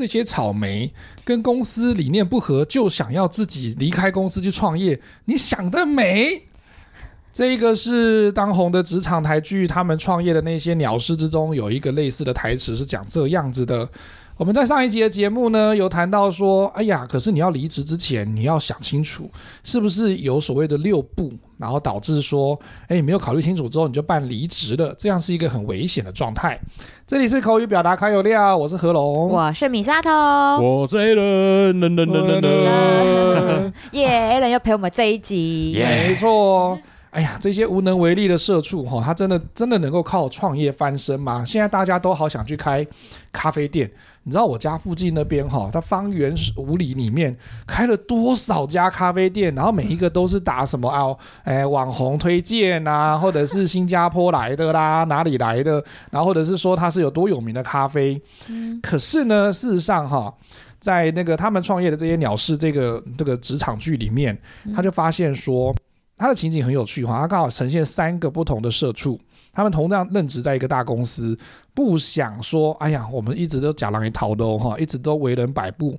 这些草莓跟公司理念不合，就想要自己离开公司去创业，你想得美！这个是当红的职场台剧，他们创业的那些鸟事之中，有一个类似的台词是讲这样子的。我们在上一集的节目呢，有谈到说，哎呀，可是你要离职之前，你要想清楚，是不是有所谓的六步，然后导致说，哎，你没有考虑清楚之后，你就办离职了，这样是一个很危险的状态。这里是口语表达卡有料，我是何龙，我是米沙头，我是 Alan，噔噔噔噔噔，耶，Alan 又陪我们这一集，没错。哎呀，这些无能为力的社畜哈，他真的真的能够靠创业翻身吗？现在大家都好想去开咖啡店，你知道我家附近那边哈，它方圆五里里面开了多少家咖啡店，然后每一个都是打什么啊，哎，网红推荐啊，或者是新加坡来的啦，哪里来的，然后或者是说它是有多有名的咖啡。嗯，可是呢，事实上哈，在那个他们创业的这些鸟事这个这个职场剧里面，他就发现说。他的情景很有趣哈，他刚好呈现三个不同的社畜，他们同样任职在一个大公司，不想说，哎呀，我们一直都假狼一逃的哈，一直都为人摆布，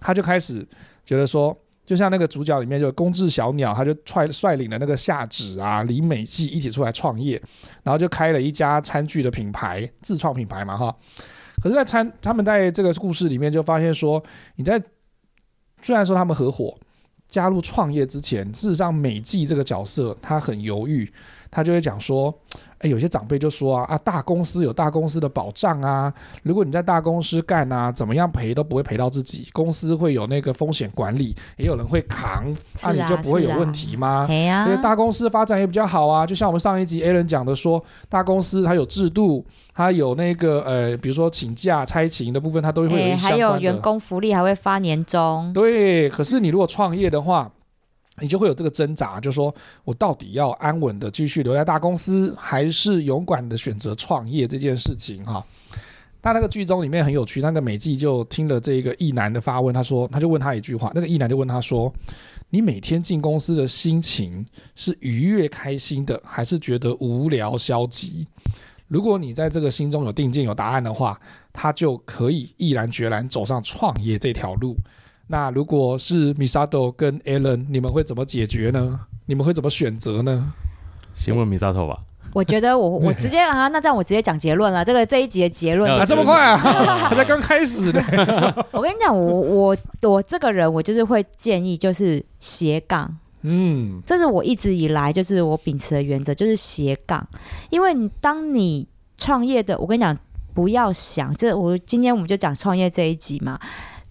他就开始觉得说，就像那个主角里面就公治小鸟，他就率率领了那个夏子啊、李美纪一起出来创业，然后就开了一家餐具的品牌，自创品牌嘛哈。可是，在餐他们在这个故事里面就发现说，你在虽然说他们合伙。加入创业之前，事实上美纪这个角色他很犹豫，他就会讲说，哎，有些长辈就说啊啊，大公司有大公司的保障啊，如果你在大公司干啊，怎么样赔都不会赔到自己，公司会有那个风险管理，也有人会扛，那、啊、你就不会有问题吗？啊啊、因为大公司发展也比较好啊，就像我们上一集 Alan 讲的说，大公司它有制度。他有那个呃，比如说请假、差勤的部分，他都会有一相关的。还有员工福利，还会发年终。对，可是你如果创业的话，你就会有这个挣扎，就说我到底要安稳的继续留在大公司，还是勇敢的选择创业这件事情哈？但那个剧中里面很有趣，那个美纪就听了这个异男的发问，他说，他就问他一句话，那个异男就问他说：“你每天进公司的心情是愉悦开心的，还是觉得无聊消极？”如果你在这个心中有定见、有答案的话，他就可以毅然决然走上创业这条路。那如果是 Misato 跟 Alan，你们会怎么解决呢？你们会怎么选择呢？先问 Misato 吧。我觉得我 我直接啊，那这样我直接讲结论了。这个这一集的结论啊，这么快啊，还在刚开始呢。我跟你讲，我我我这个人，我就是会建议就是斜杠。嗯，这是我一直以来就是我秉持的原则，就是斜杠。因为当你创业的，我跟你讲，不要想，这我今天我们就讲创业这一集嘛。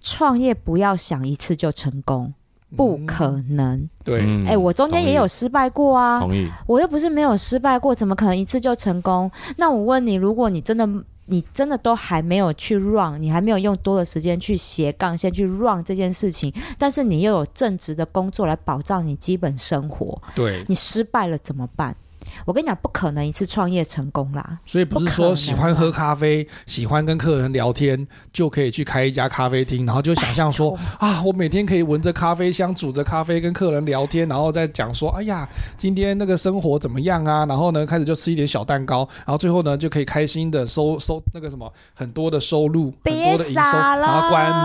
创业不要想一次就成功，不可能。嗯、对，哎、欸，我中间也有失败过啊。同意。我又不是没有失败过，怎么可能一次就成功？那我问你，如果你真的。你真的都还没有去 run，你还没有用多的时间去斜杠，先去 run 这件事情，但是你又有正职的工作来保障你基本生活，对，你失败了怎么办？我跟你讲，不可能一次创业成功啦。所以不是说喜欢喝咖啡、喜欢跟客人聊天就可以去开一家咖啡厅，然后就想象说啊，我每天可以闻着咖啡香，煮着咖啡跟客人聊天，然后再讲说，哎呀，今天那个生活怎么样啊？然后呢，开始就吃一点小蛋糕，然后最后呢，就可以开心的收收那个什么很多的收入，别傻了，然后关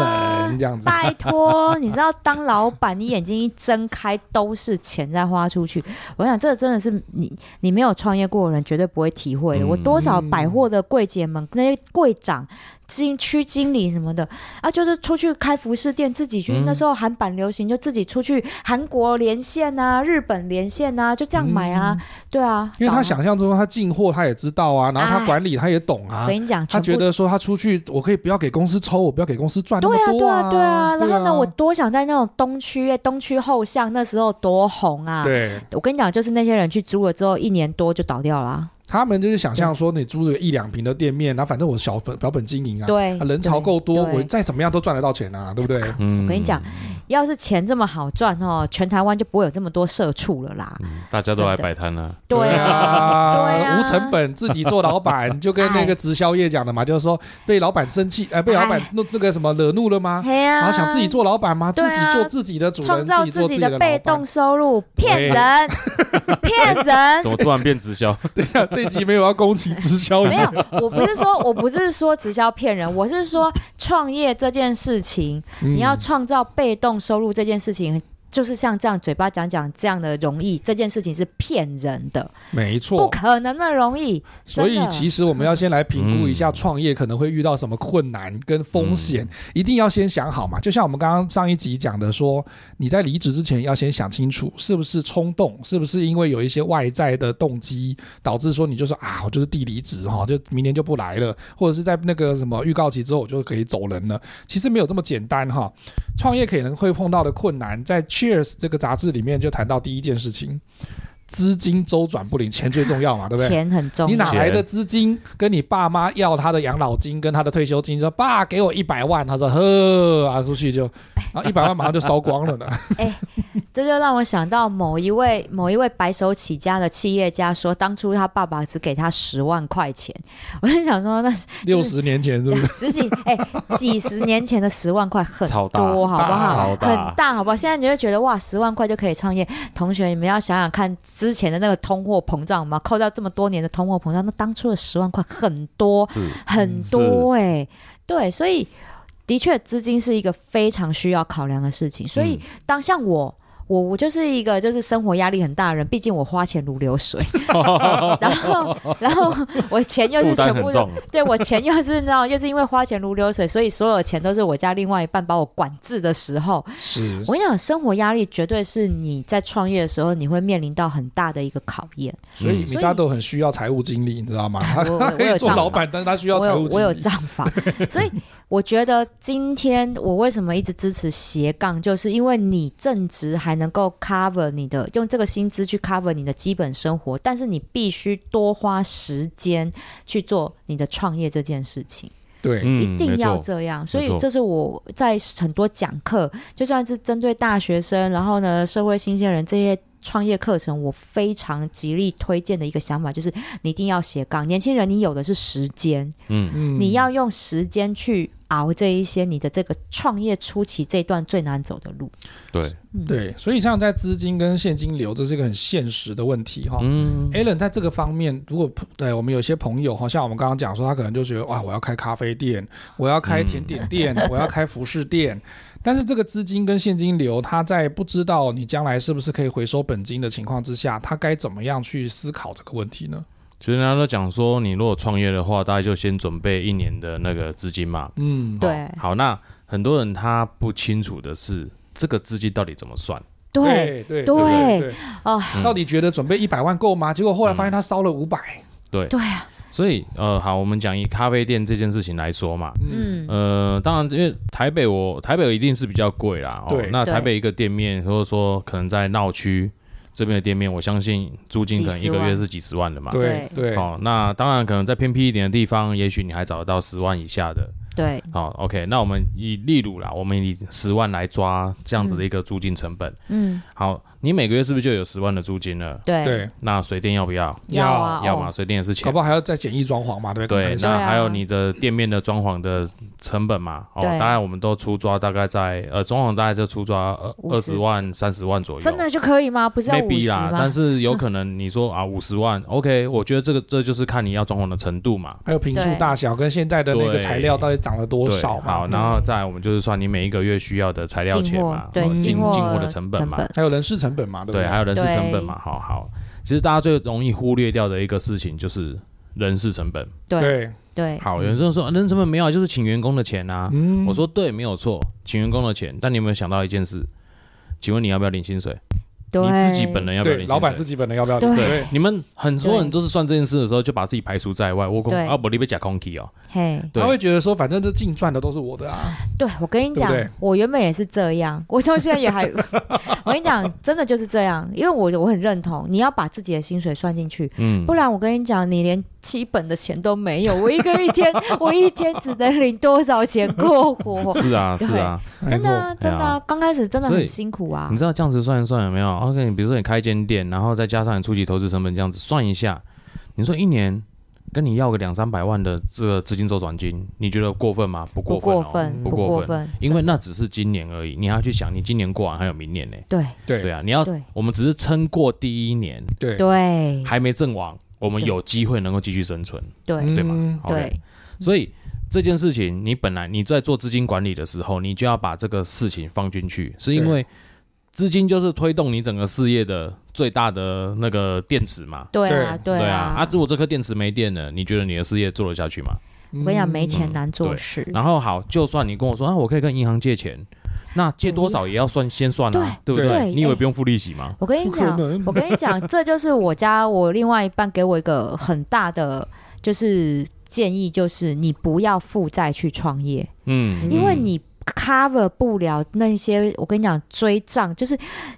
门这样子。拜托，你知道当老板，你眼睛一睁开都是钱在花出去。我想这真的是你。你没有创业过的人绝对不会体会的。我多少百货的柜姐们，那些柜长。经区经理什么的啊，就是出去开服饰店，自己去。嗯、那时候韩版流行，就自己出去韩国连线啊，日本连线啊，就这样买啊，嗯、对啊。因为他想象中他进货他也知道啊，然后他管理他也懂啊。我跟你讲，他觉得说他出去，我可以不要给公司抽，我不要给公司赚那么多啊。对啊，对啊，对啊。然后呢，我多想在那种东区，东区后巷那时候多红啊。对，我跟你讲，就是那些人去租了之后，一年多就倒掉了啊。他们就是想象说，你租这个一两平的店面，然后反正我小本小本经营啊，对，人潮够多，我再怎么样都赚得到钱啊，对不对？嗯，我跟你讲，要是钱这么好赚哦，全台湾就不会有这么多社畜了啦。大家都来摆摊了，对啊，对啊，无成本自己做老板，就跟那个直销业讲的嘛，就是说被老板生气，呃，被老板那那个什么惹怒了吗？然后想自己做老板吗？自己做自己的主人，创造自己的被动收入，骗人，骗人，怎么突然变直销？对呀。这一集没有要攻击直销，没有，我不是说我不是说直销骗人，我是说创业这件事情，嗯你要创造被动收入这件事情。就是像这样嘴巴讲讲这样的容易，这件事情是骗人的，没错，不可能的容易。所以其实我们要先来评估一下创业可能会遇到什么困难跟风险，嗯、一定要先想好嘛。就像我们刚刚上一集讲的说，你在离职之前要先想清楚，是不是冲动，是不是因为有一些外在的动机导致说你就说啊，我就是地离职哈，就明年就不来了，或者是在那个什么预告期之后我就可以走人了。其实没有这么简单哈。创业可能会碰到的困难，在 Cheers 这个杂志里面就谈到第一件事情。资金周转不灵，钱最重要嘛，对不对？钱很重要。你哪来的资金？跟你爸妈要他的养老金，跟他的退休金，说爸给我一百万，他说呵，拿出去就，然后一百万马上就烧光了呢。哎，这就让我想到某一位某一位白手起家的企业家说，当初他爸爸只给他十万块钱，我就想说那是六十年前是不是？十几哎几十年前的十万块很多，好不好？很大，好不好？现在你就觉得哇，十万块就可以创业。同学，你们要想想看。之前的那个通货膨胀嘛，扣掉这么多年的通货膨胀，那当初的十万块很多很多哎、欸，对，所以的确资金是一个非常需要考量的事情。所以当像我。我我就是一个就是生活压力很大的人，毕竟我花钱如流水，然后然后我钱又是全部对我钱又是那种又是因为花钱如流水，所以所有钱都是我家另外一半把我管制的时候，是我跟你讲，生活压力绝对是你在创业的时候你会面临到很大的一个考验。所以米萨都很需要财务经理，你知道吗？我我 有做老板，但是他需要财务经理，我有账房，所以。我觉得今天我为什么一直支持斜杠，就是因为你正职还能够 cover 你的，用这个薪资去 cover 你的基本生活，但是你必须多花时间去做你的创业这件事情。对，一定要这样。所以这是我在很多讲课，就算是针对大学生，然后呢，社会新鲜人这些。创业课程，我非常极力推荐的一个想法就是，你一定要斜杠。年轻人，你有的是时间，嗯嗯，你要用时间去熬这一些你的这个创业初期这段最难走的路。对，嗯、对，所以像在资金跟现金流，这是一个很现实的问题哈。嗯，Allen 在这个方面，如果对我们有些朋友，哈像我们刚刚讲说，他可能就觉得哇，我要开咖啡店，我要开甜点店，嗯、我要开服饰店。但是这个资金跟现金流，他在不知道你将来是不是可以回收本金的情况之下，他该怎么样去思考这个问题呢？其实人家都讲说，你如果创业的话，大概就先准备一年的那个资金嘛。嗯，对。好，那很多人他不清楚的是，这个资金到底怎么算？对对对哦，到底觉得准备一百万够吗？结果后来发现他烧了五百。对对啊。所以，呃，好，我们讲以咖啡店这件事情来说嘛，嗯，呃，当然，因为台北我台北一定是比较贵啦，哦，对，那台北一个店面，或者说可能在闹区这边的店面，我相信租金可能一个月是几十万的嘛，对对，好，那当然可能在偏僻一点的地方，也许你还找得到十万以下的。对，好，OK，那我们以例如啦，我们以十万来抓这样子的一个租金成本。嗯，好，你每个月是不是就有十万的租金了？对对，那水电要不要？要啊，要嘛，水电也是钱。搞不好还要再简易装潢嘛，对不对？对，那还有你的店面的装潢的成本嘛？哦，大概我们都出抓大概在呃，装潢大概就出抓二二十万、三十万左右。真的就可以吗？不是要五十吗？但是有可能你说啊，五十万，OK，我觉得这个这就是看你要装潢的程度嘛，还有平数大小跟现在的那个材料到底涨了多少嘛。好，然后再来我们就是算你每一个月需要的材料钱嘛，对，进进货的成本嘛，还有人事成本嘛，对不对？对，还有人事成本嘛，好好。其实大家最容易忽略掉的一个事情就是人事成本。对对。好，有人说人事成本没有，就是请员工的钱啊。我说对，没有错，请员工的钱。但你有没有想到一件事？请问你要不要领薪水？你自己本人要不要领？老板自己本人要不要领？对，你们很多人都是算这件事的时候，就把自己排除在外。我讲啊，不，你被假空气哦。嘿，他会觉得说，反正这净赚的都是我的啊。对，我跟你讲，我原本也是这样，我到现在也还。我跟你讲，真的就是这样，因为我我很认同，你要把自己的薪水算进去，嗯，不然我跟你讲，你连基本的钱都没有。我一个一天，我一天只能领多少钱过活？是啊，是啊，真的真的，刚开始真的很辛苦啊。你知道这样子算一算有没有？OK，你比如说你开。一间店，然后再加上你初期投资成本，这样子算一下，你说一年跟你要个两三百万的这个资金周转金，你觉得过分吗？不过分，不过分，不过分，因为那只是今年而已，你还要去想，你今年过完还有明年呢。对对对啊，你要，我们只是撑过第一年，对对，还没阵亡，我们有机会能够继续生存，对。对吗？对，所以这件事情，你本来你在做资金管理的时候，你就要把这个事情放进去，是因为资金就是推动你整个事业的最大的那个电池嘛。对啊，对。对啊，啊。啊，如果这颗电池没电了，你觉得你的事业做得下去吗？我我跟你讲，没钱嗯。难做对。事。然后好，就算你跟我说啊，我可以跟银行借钱，那借多少也要算先算啊，对不对？对？你以为哎。不用付利息吗？我跟你讲，我跟你讲，这就是我家我另外一半给我一个很大的就是建议，就是你不要负债去创业，嗯，嗯因为你 cover 不了那些。我跟你讲，追账就是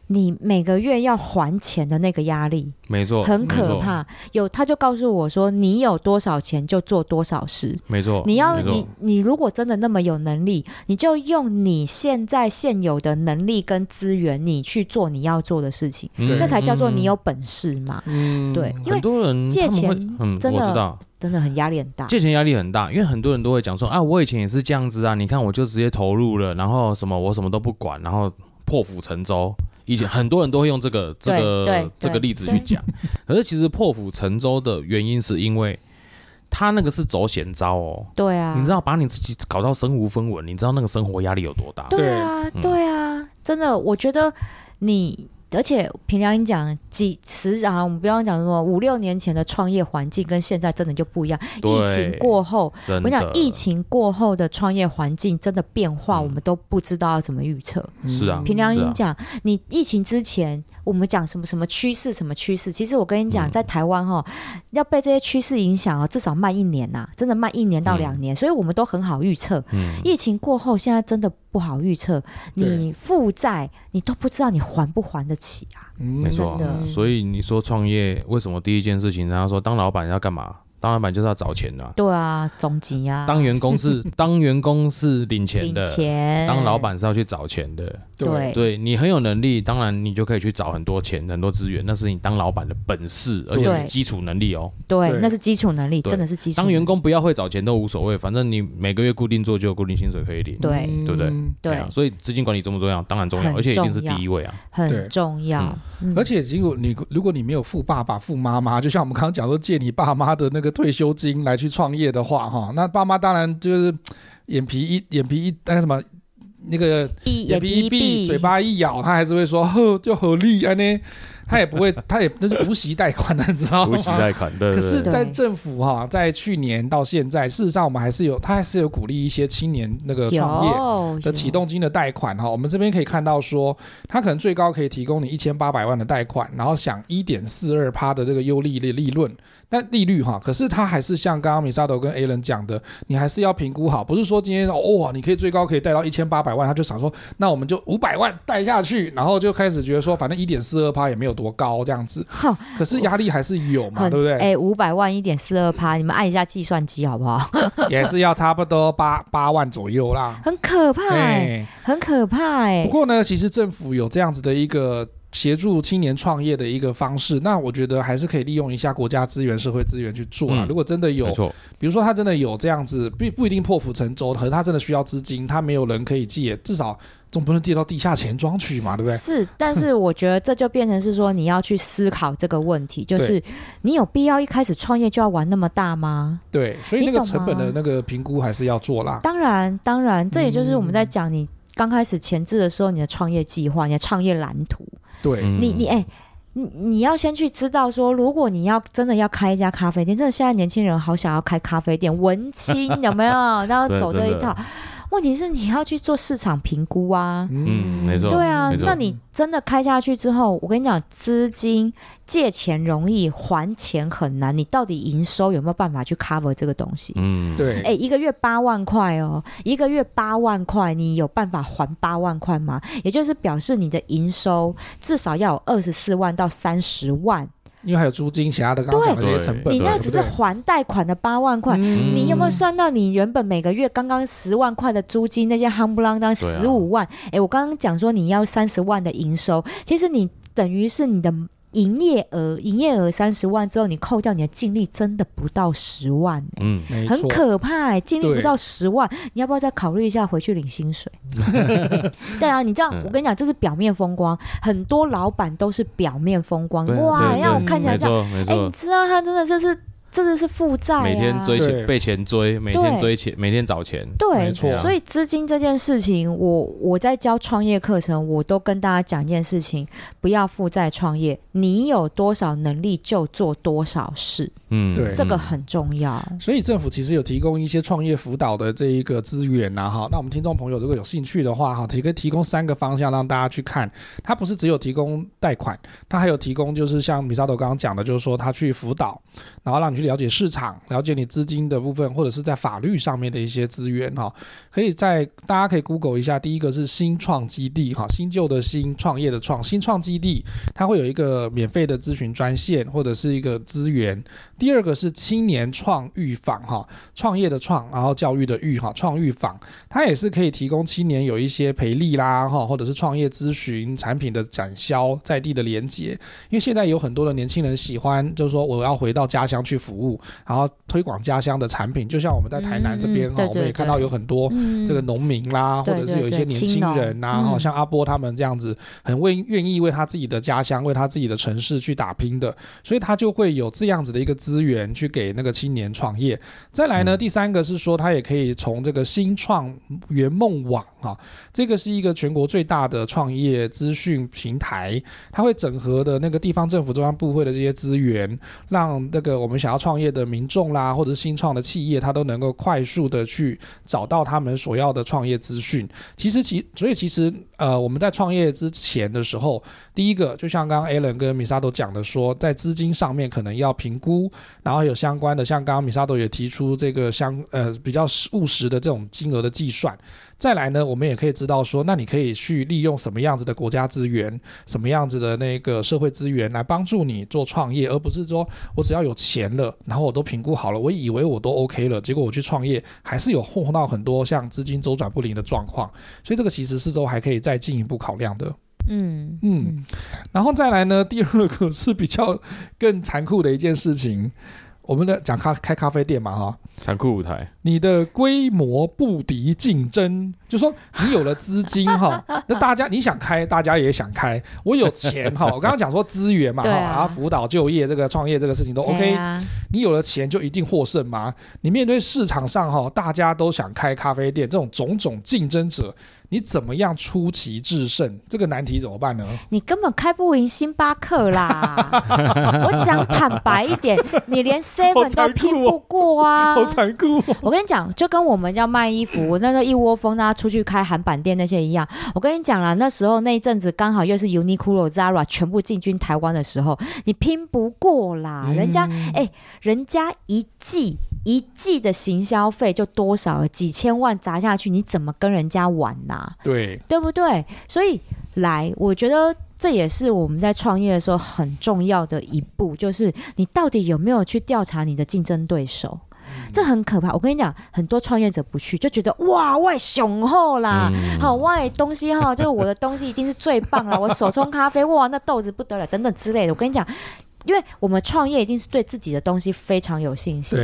你每个月要还钱的那个压力，没错，很，可怕。有他就告诉我说，你有多少钱就做多少事。没错，你要你你如果真的那么有能力，你就用你现在现有的能力跟资源，你去做你要做的事情，嗯那才叫做你嗯有本事嘛。嗯对因为很多人借钱嗯，真的我知道真的很压力很大。借钱压力很大，因为很多人都会讲说啊，我以前也是这样子啊，你看我就直接投入了，然后什么我什么都不管，然后破釜沉舟。以前 很多人都会用这个这个这个例子去讲，可是其实破釜沉舟的原因是因为他那个是走险招哦，对啊，你知道把你自己搞到身无分文，你知道那个生活压力有多大？对啊，嗯对啊，真的，我觉得你，而且平良心讲，几十啊，我们不要讲什么五六年前的创业环境跟现在真的就不一样。疫情过后，我讲疫情过后的创业环境真的变化，嗯我们都不知道要怎么预测。是啊平良心是讲，你疫情之前，我们讲什么什么趋势，什么趋势？其实我跟你讲，嗯在台湾哈，要被这些趋势影响哦，至少慢一年呐、真的慢一年到两年，所以我们都很好预测。嗯，疫情过后，现在真的不好预测，你负债你都不知道你还不还得起啊！嗯没错的。所以你说创业为什么第一件事情，然后说当老板要干嘛？当老板就是要找钱的啊、对啊，总集啊，当员工是 当员工是领钱的领，钱，当老板是要去找钱的。对。对。你很有能力，当然你就可以去找很多钱、很多资源，那是你当老板的本事，而且是基础能力哦。对，对。那是基础能力，真的是基础。当员，工不要会找钱都无所谓，反正你每个月固定做就有固定薪水可以领。对。嗯对不对？对。啊所以资金管理重不重要？当然重要，很而且一定是第一位啊。很重要。嗯。而且，如果你如果你没有富爸爸、富妈妈，就像我们刚刚讲说借你爸妈的那个退休金来去创业的话，哈，那爸妈当然就是眼皮一眼皮一那个什么那个眼皮一闭，嘴巴一咬，他还是会说呵就合力啊呢，他也不会，他也那是无息贷款的，你知道吗？无息贷款，对可是，对对，在政府哈，在去年到现在，事实上我们还是有，他还是有鼓励一些青年那个创业。的启动金的贷款哈，我们这边可以看到说，他可能最高可以提供你一千八百万的贷款，然后享一点四二趴的这个优利的利润，但利率哈，可是它还是像刚刚米沙头跟 Alan 讲的，你还是要评估好，不是说今天哦，你可以最高可以贷到一千八百万，他就想说，那我们就五百万贷下去，然后就开始觉得说，反正一点四二趴也没有多高这样子，哼，可是压力还是有嘛，对不对？哎，五百万一点四二趴，你们按一下计算机好不好？也是要差不多八八万左右啦。很可怕哎，哎，很可怕哎。不过呢，其实政府有这样子的一个协助青年创业的一个方式，那我觉得还是可以利用一下国家资源、社会资源去做啦。嗯如果真的有比如说他真的有这样子，不不一定破釜沉舟，可是他真的需要资金，他没有人可以借，至少总不能借到地下钱庄去嘛，对不对？是，但是我觉得这就变成是说，你要去思考这个问题，就是你有必要一开始创业就要玩那么大吗？对，所以那个成本的那个评估还是要做啦。当然，当然，这也就是我们在嗯讲你刚开始前置的时候，你的创业计划、你的创业蓝图，对，嗯你你哎。你你要先去知道说，如果你要真的要开一家咖啡店，真的现在年轻人好想要开咖啡店，文青有没有？然后走这一套。问题是你要去做市场评估啊。嗯没错对啊那你真的开下去之后，我跟你讲，资金借钱容易，还钱很难。你到底营收有没有办法去 cover 这个东西？嗯，对，哎、一个月八万块哦，一个月八万块，你有办法还八万块吗？也就是表示你的营收至少要有二十四万到三十万，因为还有租金、其他的刚刚讲的这些成本，你那只是还贷款的八万块。嗯。你有没有算到你原本每个月刚刚十万块的租金，那些夯不啷当十五万？哎、我刚刚讲说你要三十万的营收，其实你等于是你的营业额营业额三十万之后，你扣掉你的净利，真的不到十万、欸，嗯，很可怕、欸，净利不到十万，你要不要再考虑一下回去领薪水？对啊，你这样，我跟你讲，这是表面风光，很多老板都是表面风光，哇，让我看起来这样，哎、欸，你知道他真的就是。真的是负债啊！每天追钱，被钱追，每天追钱，每天找钱。对，没错。所以资金这件事情，我我在教创业课程，我都跟大家讲一件事情：不要负债创业。你有多少能力就做多少事。嗯，对，这个很重要。所以政府其实有提供一些创业辅导的这一个资源呐，哈。那我们听众朋友如果有兴趣的话，哈，提可以提供三个方向让大家去看。它不是只有提供贷款，它还有提供就是像米沙头刚刚讲的，就是说他去辅导，然后让你去了解市场，了解你资金的部分，或者是在法律上面的一些资源，哈。可以在大家可以 Google 一下，第一个是新创基地，哈，新旧的新创业的创，新创基地，它会有一个免费的咨询专线或者是一个资源。第二个是青年创育坊哈，创业的创，然后教育的育哈，创育坊，它也是可以提供青年有一些培力啦哈，或者是创业咨询、产品的展销、在地的连接。因为现在有很多的年轻人喜欢，就是说我要回到家乡去服务，然后推广家乡的产品。就像我们在台南这边哈，我们也看到有很多这个农民啦，或者是有一些年轻人呐，哈，像阿波他们这样子，很为愿意为他自己的家乡、为他自己的城市去打拼的，所以他就会有这样子的一个。资源去给那个青年创业，再来呢，第三个是说，他也可以从这个新创圆梦网啊，这个是一个全国最大的创业资讯平台，它会整合的那个地方政府中央部会的这些资源，让那个我们想要创业的民众啦，或者是新创的企业，它都能够快速的去找到他们所要的创业资讯。其实其所以其实呃，我们在创业之前的时候，第一个就像刚刚 Alan 跟米萨都讲的说，在资金上面可能要评估。然后有相关的，像刚刚米萨都也提出这个相呃比较务实的这种金额的计算。再来呢，我们也可以知道说，那你可以去利用什么样子的国家资源，什么样子的那个社会资源来帮助你做创业，而不是说我只要有钱了，然后我都评估好了，我以为我都 OK 了，结果我去创业还是有碰到很多像资金周转不灵的状况。所以这个其实是都还可以再进一步考量的。嗯嗯，然后再来呢，第二个是比较 更残酷的一件事情。我们的讲咖开咖啡店嘛，哈，残酷舞台，你的规模不敌竞争，就说你有了资金哈，那大家你想开，大家也想开。我有钱哈，我刚刚讲说资源嘛哈，然后辅导就业这个创业这个事情都 OK。你有了钱就一定获胜吗？你面对市场上哈，大家都想开咖啡店，这种种种竞争者。你怎么样出奇制胜？这个难题怎么办呢？你根本开不赢星巴克啦！我讲坦白一点，你连 Seven 都拼不过啊！好残酷哦！我跟你讲，就跟我们要卖衣服，那时候一窝蜂大家出去开韩版店那些一样。我跟你讲啦，那时候那一阵子刚好又是 Uniqlo、Zara 全部进军台湾的时候，你拼不过啦！人家哎、欸，人家一季。一季的行销费就多少了？几千万砸下去，你怎么跟人家玩呐、啊？对，对不对？所以来，我觉得这也是我们在创业的时候很重要的一步，就是你到底有没有去调查你的竞争对手？嗯、这很可怕。我跟你讲，很多创业者不去，就觉得哇，我雄厚啦，嗯、好，我东西哈，就是我的东西一定是最棒了。我手冲咖啡，哇，那豆子不得了，等等之类的。我跟你讲。因为我们创业一定是对自己的东西非常有信心，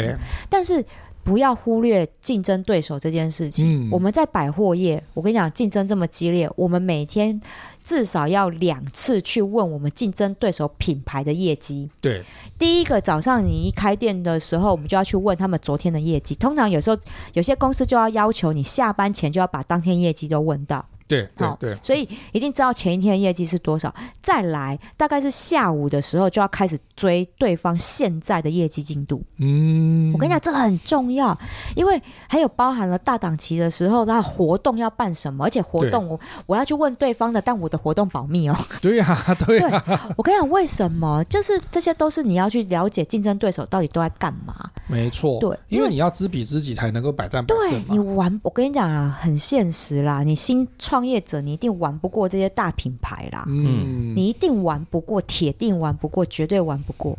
但是不要忽略竞争对手这件事情。嗯。我们在百货业，我跟你讲，竞争这么激烈，我们每天至少要两次去问我们竞争对手品牌的业绩。对。第一个早上你一开店的时候，我们就要去问他们昨天的业绩。通常有时候有些公司就要要求你下班前就要把当天业绩都问到。对，好，对，所以一定知道前一天的业绩是多少。再来，大概是下午的时候就要开始追对方现在的业绩进度。嗯，我跟你讲，这个很重要，因为还有包含了大档期的时候，那活动要办什么，而且活动我我要去问对方的，但我的活动保密哦。对呀、啊，对呀、啊。我跟你讲，为什么？就是这些都是你要去了解竞争对手到底都在干嘛。没错，对，因为你要知彼知己，才能够百战百胜。对，你玩，我跟你讲啊，很现实啦，你新创。业者，你一定玩不过这些大品牌啦，嗯，你一定玩不过，铁定玩不过，绝对玩不过。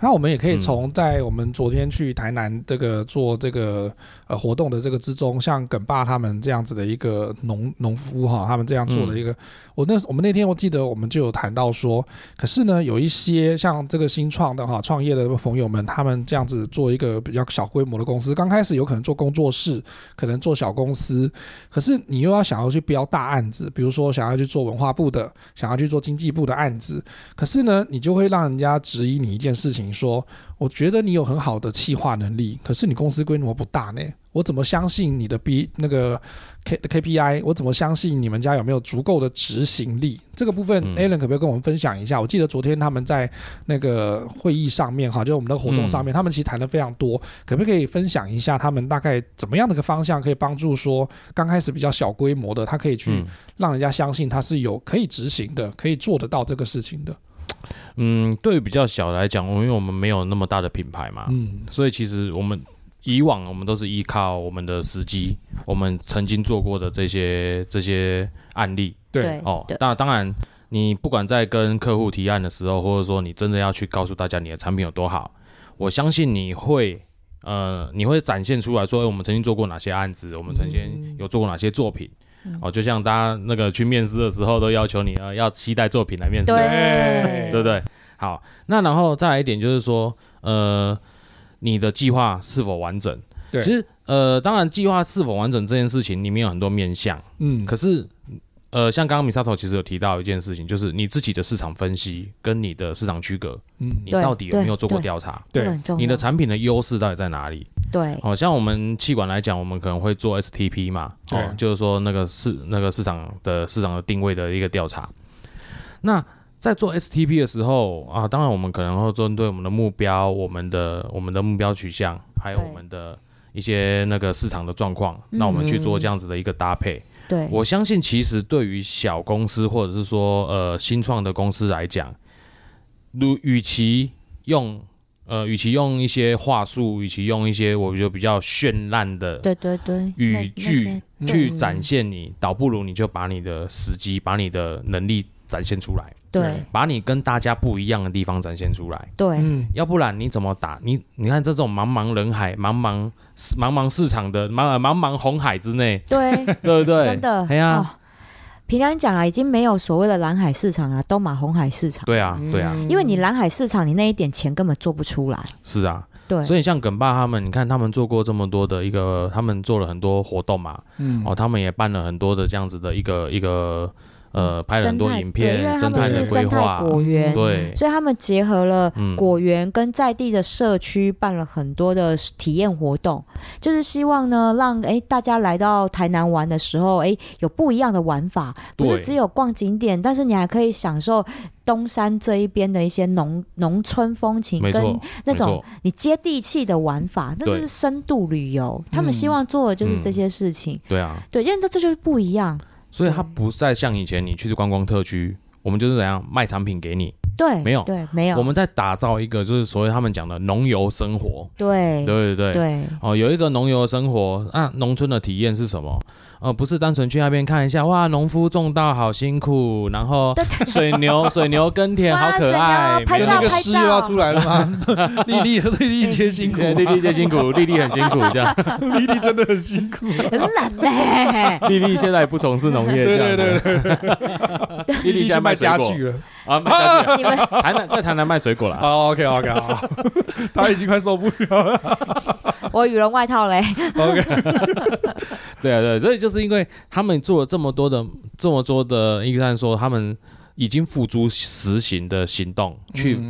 那我们也可以从在我们昨天去台南这个做这个呃活动的这个之中，像耿爸他们这样子的一个农农夫哈，他们这样做的一个。嗯我那我们那天我记得我们就有谈到说，可是呢，有一些像这个新创的哈创业的朋友们，他们这样子做一个比较小规模的公司，刚开始有可能做工作室，可能做小公司，可是你又要想要去标大案子，比如说想要去做文化部的，想要去做经济部的案子，可是呢，你就会让人家质疑你一件事情，说，我觉得你有很好的企划能力，可是你公司规模不大呢。我怎么相信你的 B 那个 K KPI？我怎么相信你们家有没有足够的执行力？这个部分 Alan 可不可以跟我们分享一下？嗯、我记得昨天他们在那个会议上面哈，就是我们的活动上面，嗯、他们其实谈的非常多。可不可以分享一下他们大概怎么样的一个方向，可以帮助说刚开始比较小规模的，他可以去让人家相信他是有可以执行的，可以做得到这个事情的？嗯，对于比较小来讲，因为我们没有那么大的品牌嘛，嗯，所以其实我们。以往我们都是依靠我们的时机，我们曾经做过的这些这些案例，对哦。那当然，你不管在跟客户提案的时候，或者说你真的要去告诉大家你的产品有多好，我相信你会呃，你会展现出来说，我们曾经做过哪些案子，我们曾经有做过哪些作品，嗯、哦，就像大家那个去面试的时候都要求你呃要期待作品来面试，对，对不对？好，那然后再来一点就是说，呃。你的计划是否完整？对，其实呃，当然计划是否完整这件事情里面有很多面向，嗯，可是呃，像刚刚 Misato 其实有提到一件事情，就是你自己的市场分析跟你的市场区隔，嗯，你到底有没有做过调查？对，你的产品的优势到底在哪里？对，好、哦、像我们气管来讲，我们可能会做 STP 嘛，哦，对就是说那个市那个市场的市场的定位的一个调查，那。在做 STP 的时候啊，当然我们可能会针对我们的目标、我们的我们的目标取向，还有我们的一些那个市场的状况，那我们去做这样子的一个搭配。对，我相信其实对于小公司或者是说呃新创的公司来讲，如与其用呃与其用一些话术，与其用一些我觉得比较绚烂的对对对语句去展现你，倒不如你就把你的时机、把你的能力展现出来。对，把你跟大家不一样的地方展现出来。对，嗯，要不然你怎么打？你你看这种茫茫人海、茫茫茫茫市场的茫茫茫红海之内，对。对不对？真的，哎呀、啊，平常讲了，已经没有所谓的蓝海市场了，都马红海市场。对啊，对啊，因为你蓝海市场，你那一点钱根本做不出来。是啊，对，所以像耿爸他们，你看他们做过这么多的一个，他们做了很多活动嘛，嗯，哦，他们也办了很多的这样子的一个一个。呃，拍了很多影片，因为他们是生态果园，对，所以他们结合了果园跟在地的社区，办了很多的体验活动，就是希望呢，让哎大家来到台南玩的时候，哎有不一样的玩法，不是只有逛景点，但是你还可以享受东山这一边的一些农农村风情，跟那种你接地气的玩法，那就是深度旅游。他们希望做的就是这些事情，对啊，对，因为这这就是不一样。所以它不再像以前你去观光特区，我们就是怎样卖产品给你。对，没有，对，没有。我们在打造一个，就是所谓他们讲的农游生活。对，对对对。对。哦，有一个农游生活啊，农村的体验是什么？呃，不是单纯去那边看一下，哇，农夫种稻好辛苦，然后水牛 水牛耕田好可爱，拍照那个诗又要出来了吗？粒粒粒粒皆辛苦，粒粒皆辛苦，丽丽很辛苦，这样。丽丽真的很辛苦，很懒嘞。丽丽现在也不从事农业，对对对对。粒粒 现在卖家具了。啊，卖家具。台南在台南卖水果了。好，OK OK，好，他已经快受不了了。我羽绒外套嘞。OK。对啊，对，所以就是因为他们做了这么多的、这么多的，应该说他们已经付诸实行的行动，去，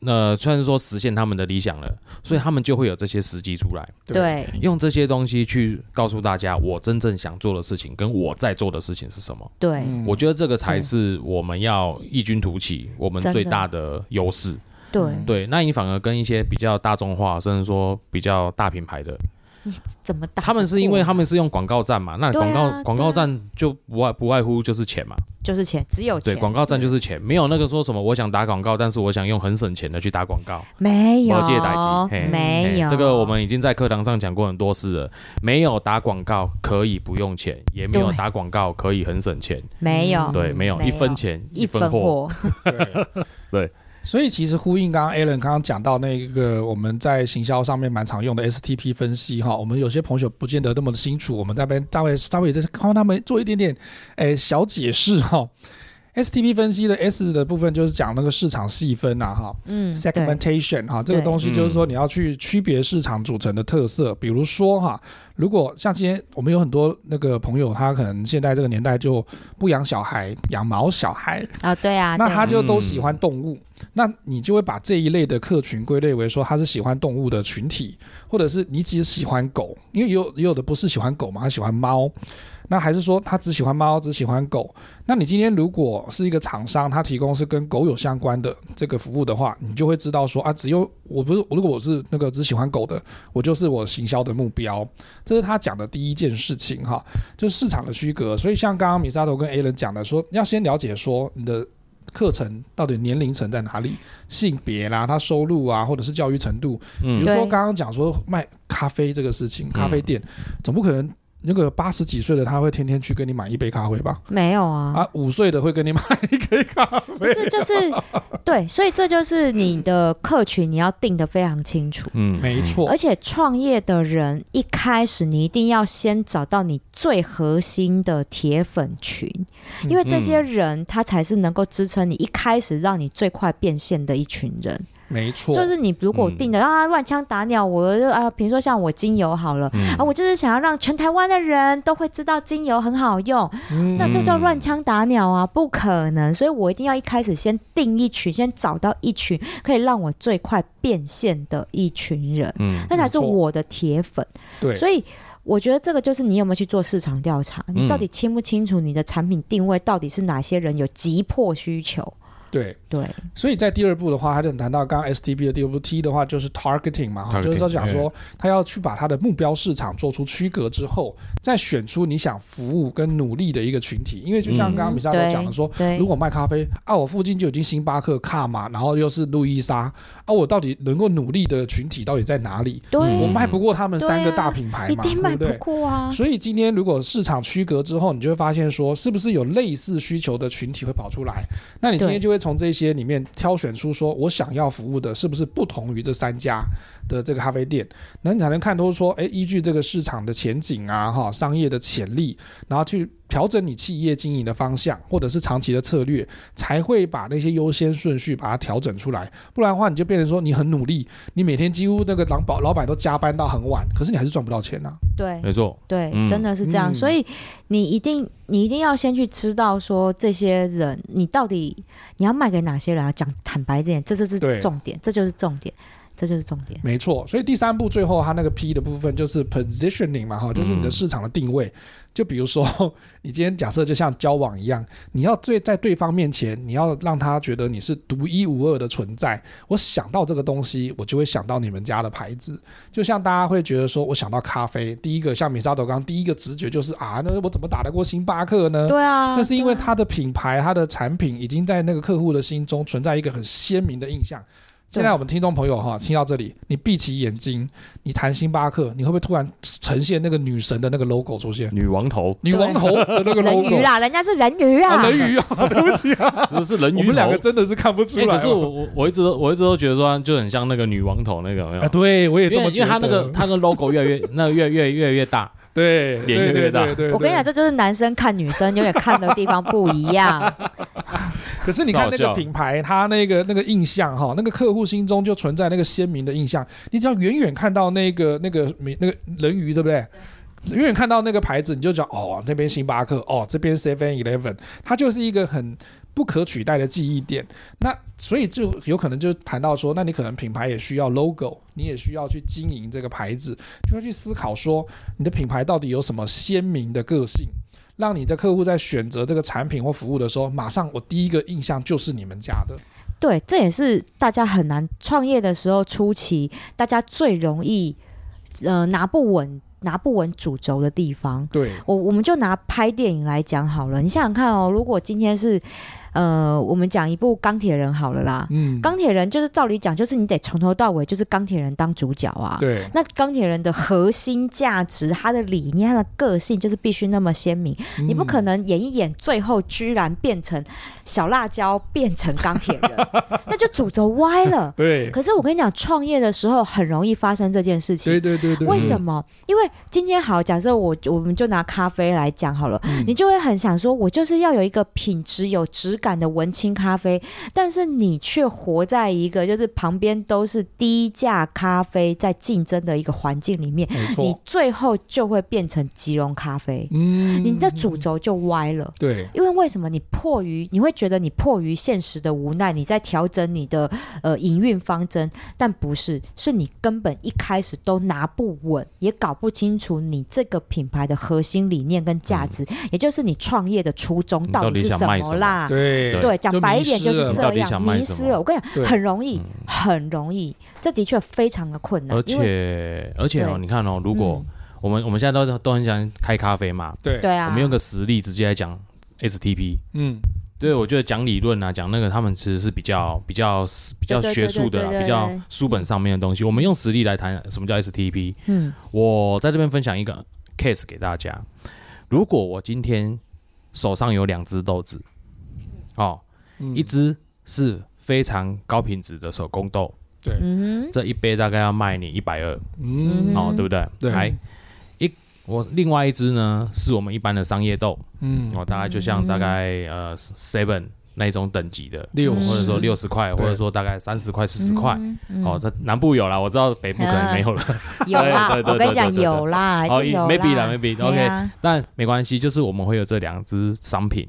呃，算是说实现他们的理想了，所以他们就会有这些时机出来。对，用这些东西去告诉大家，我真正想做的事情跟我在做的事情是什么。对，我觉得这个才是我们要异军突起，我们最大的优势。对对，那你反而跟一些比较大众化，甚至说比较大品牌的。你怎么打？他们是因为他们是用广告站嘛？那广告广告站就不外不外乎就是钱嘛，就是钱，只有钱。对，广告站就是钱，没有那个说什么我想打广告，但是我想用很省钱的去打广告，没有。没有。这个我们已经在课堂上讲过很多次了，没有打广告可以不用钱，也没有打广告可以很省钱，没有。对，没有一分钱一分货。对。所以其实呼应刚刚 Alan 刚刚讲到那个我们在行销上面蛮常用的 STP 分析哈，我们有些朋友不见得那么的清楚，我们在边稍微稍微再帮他们做一点点诶、小解释哈。STP 分析的 S 的部分就是讲那个市场细分呐，哈，嗯，segmentation 哈，这个东西就是说你要去区别市场组成的特色，比如说哈，如果像今天我们有很多那个朋友，他可能现在这个年代就不养小孩，养毛小孩啊，对啊，那他就都喜欢动物，那你就会把这一类的客群归类为说他是喜欢动物的群体，或者是你只喜欢狗，因为有有的不是喜欢狗嘛，他喜欢猫。那还是说他只喜欢猫，只喜欢狗？那你今天如果是一个厂商，他提供是跟狗有相关的这个服务的话，你就会知道说啊，只有我不是，如果我是那个只喜欢狗的，我就是我行销的目标。这是他讲的第一件事情哈，就是市场的区隔。所以像刚刚米沙头跟 Alan 讲的说，要先了解说你的课程到底年龄层在哪里，性别啦，他收入啊，或者是教育程度。比如说刚刚讲说卖咖啡这个事情，咖啡店总不可能。那个八十几岁的他会天天去跟你买一杯咖啡吧？没有啊。啊，五岁的会跟你买一杯咖啡？不是，就是对，所以这就是你的客群，你要定得非常清楚。嗯，没错。而且创业的人一开始你一定要先找到你最核心的铁粉群，因为这些人他才是能够支撑你一开始让你最快变现的一群人。没错，就是你如果定的、嗯、啊乱枪打鸟，我就啊，比如说像我精油好了、嗯、啊，我就是想要让全台湾的人都会知道精油很好用，嗯、那就叫乱枪打鸟啊，不可能。所以我一定要一开始先定一群，先找到一群可以让我最快变现的一群人，嗯，那才是我的铁粉。对，所以我觉得这个就是你有没有去做市场调查，你到底清不清楚你的产品定位到底是哪些人有急迫需求？对。对，所以在第二步的话，他就谈到刚刚 STP 的第二步 T 的话，就是 targeting 嘛，Targeting, 就是说讲说他要去把他的目标市场做出区隔之后，再选出你想服务跟努力的一个群体。因为就像刚刚米莎都讲的说，嗯、如果卖咖啡啊，我附近就已经星巴克、卡玛，然后又是路易莎啊，我到底能够努力的群体到底在哪里？对，我卖不过他们三个大品牌嘛，对不对？卖不过啊。所以今天如果市场区隔之后，你就会发现说，是不是有类似需求的群体会跑出来？那你今天就会从这些里面。挑选出说我想要服务的是不是不同于这三家的这个咖啡店，那你才能看出说，哎，依据这个市场的前景啊，哈，商业的潜力，然后去调整你企业经营的方向，或者是长期的策略，才会把那些优先顺序把它调整出来。不然的话，你就变成说你很努力，你每天几乎那个老板老板都加班到很晚，可是你还是赚不到钱呐、啊。对，没错，对，真的是这样。嗯、所以你一定你一定要先去知道说这些人，你到底你要卖给哪些人啊？讲坦白一点，这就是重点，这就是重点。这就是重点，没错。所以第三步最后它那个 P 的部分就是 positioning 嘛，哈，就是你的市场的定位。嗯、就比如说，你今天假设就像交往一样，你要对在对方面前，你要让他觉得你是独一无二的存在。我想到这个东西，我就会想到你们家的牌子。就像大家会觉得说，我想到咖啡，第一个像米沙头刚第一个直觉就是啊，那我怎么打得过星巴克呢？对啊，那是因为它的品牌、它的产品已经在那个客户的心中存在一个很鲜明的印象。现在我们听众朋友哈，听到这里，你闭起眼睛，你谈星巴克，你会不会突然呈现那个女神的那个 logo 出现？女王头，女王头的那个 logo 人鱼啦，人家是人鱼啊，人鱼啊，对不起啊，是是人鱼。我们两个真的是看不出来。可是我我我一直都我一直都觉得说，就很像那个女王头那个，没有？对，我也这么觉得。因为他那个他的 logo 越来越那个越越越来越大。对，脸越来越大。我跟你讲，这就是男生看女生有点看的地方不一样。可是你看那个品牌，它那个那个印象哈，那个客户心中就存在那个鲜明的印象。你只要远远看到那个那个那个人鱼，对不对？远远看到那个牌子，你就讲哦，那边星巴克，哦，这边 Seven Eleven，它就是一个很。不可取代的记忆点，那所以就有可能就谈到说，那你可能品牌也需要 logo，你也需要去经营这个牌子，就会去思考说，你的品牌到底有什么鲜明的个性，让你的客户在选择这个产品或服务的时候，马上我第一个印象就是你们家的。对，这也是大家很难创业的时候初期，大家最容易呃拿不稳。拿不稳主轴的地方，对，我我们就拿拍电影来讲好了。你想想看哦，如果今天是呃，我们讲一部钢铁人好了啦。嗯，钢铁人就是照理讲，就是你得从头到尾就是钢铁人当主角啊。对，那钢铁人的核心价值、他的理念、他的个性，就是必须那么鲜明。嗯你不可能演一演，最后居然变成小辣椒，变成钢铁人，那就主轴歪了。对，可是我跟你讲，创业的时候很容易发生这件事情。对对对对，为什么？因为今天好，假设我我们就拿咖啡来讲好了，嗯你就会很想说，我就是要有一个品质有质感的文青咖啡，但是你却活在一个就是旁边都是低价咖啡在竞争的一个环境里面，你，最后就会变成吉隆咖啡，嗯，你的主轴就歪了。对，因为为什么你迫于你会觉得你迫于现实的无奈，你在调整你的呃营运方针，但不是，是你根本一开始都拿不稳，也搞不清楚你这个品牌的核心理念跟价值，也就是你创业的初衷到底是什么？啦？对对，讲白一点就是这样，迷失了。我跟你对讲，很容易，嗯很容易，这的确非常的困难而，且而且哦，你看哦，如果嗯我们我们现在都都很想开咖啡嘛，对，对啊，我们用个实例直接来讲 STP。嗯，对，我觉得讲理论啊，讲那个他们其实是比较比较比较学术的比较书本上面的东西。我们用实例来谈什么叫 STP。嗯我在这边分享一个 case 给大家。如果我今天手上有两只豆子，哦，嗯。一只是非常高品质的手工豆，嗯这一杯大概要卖你一百二，嗯。哦，对不对？对。还一我另外一只呢，是我们一般的商业豆，嗯，哦，大概就像大概呃 seven 那一种等级的，六嗯或者说六十块，或者说大概三十块、四十块。哦，这南部有啦，我知道北部可能没有了。有啦，对对对我跟你讲对对对有啦，哦，maybe 啦，maybe 对 OK，啊。但没关系，就是我们会有这两只商品。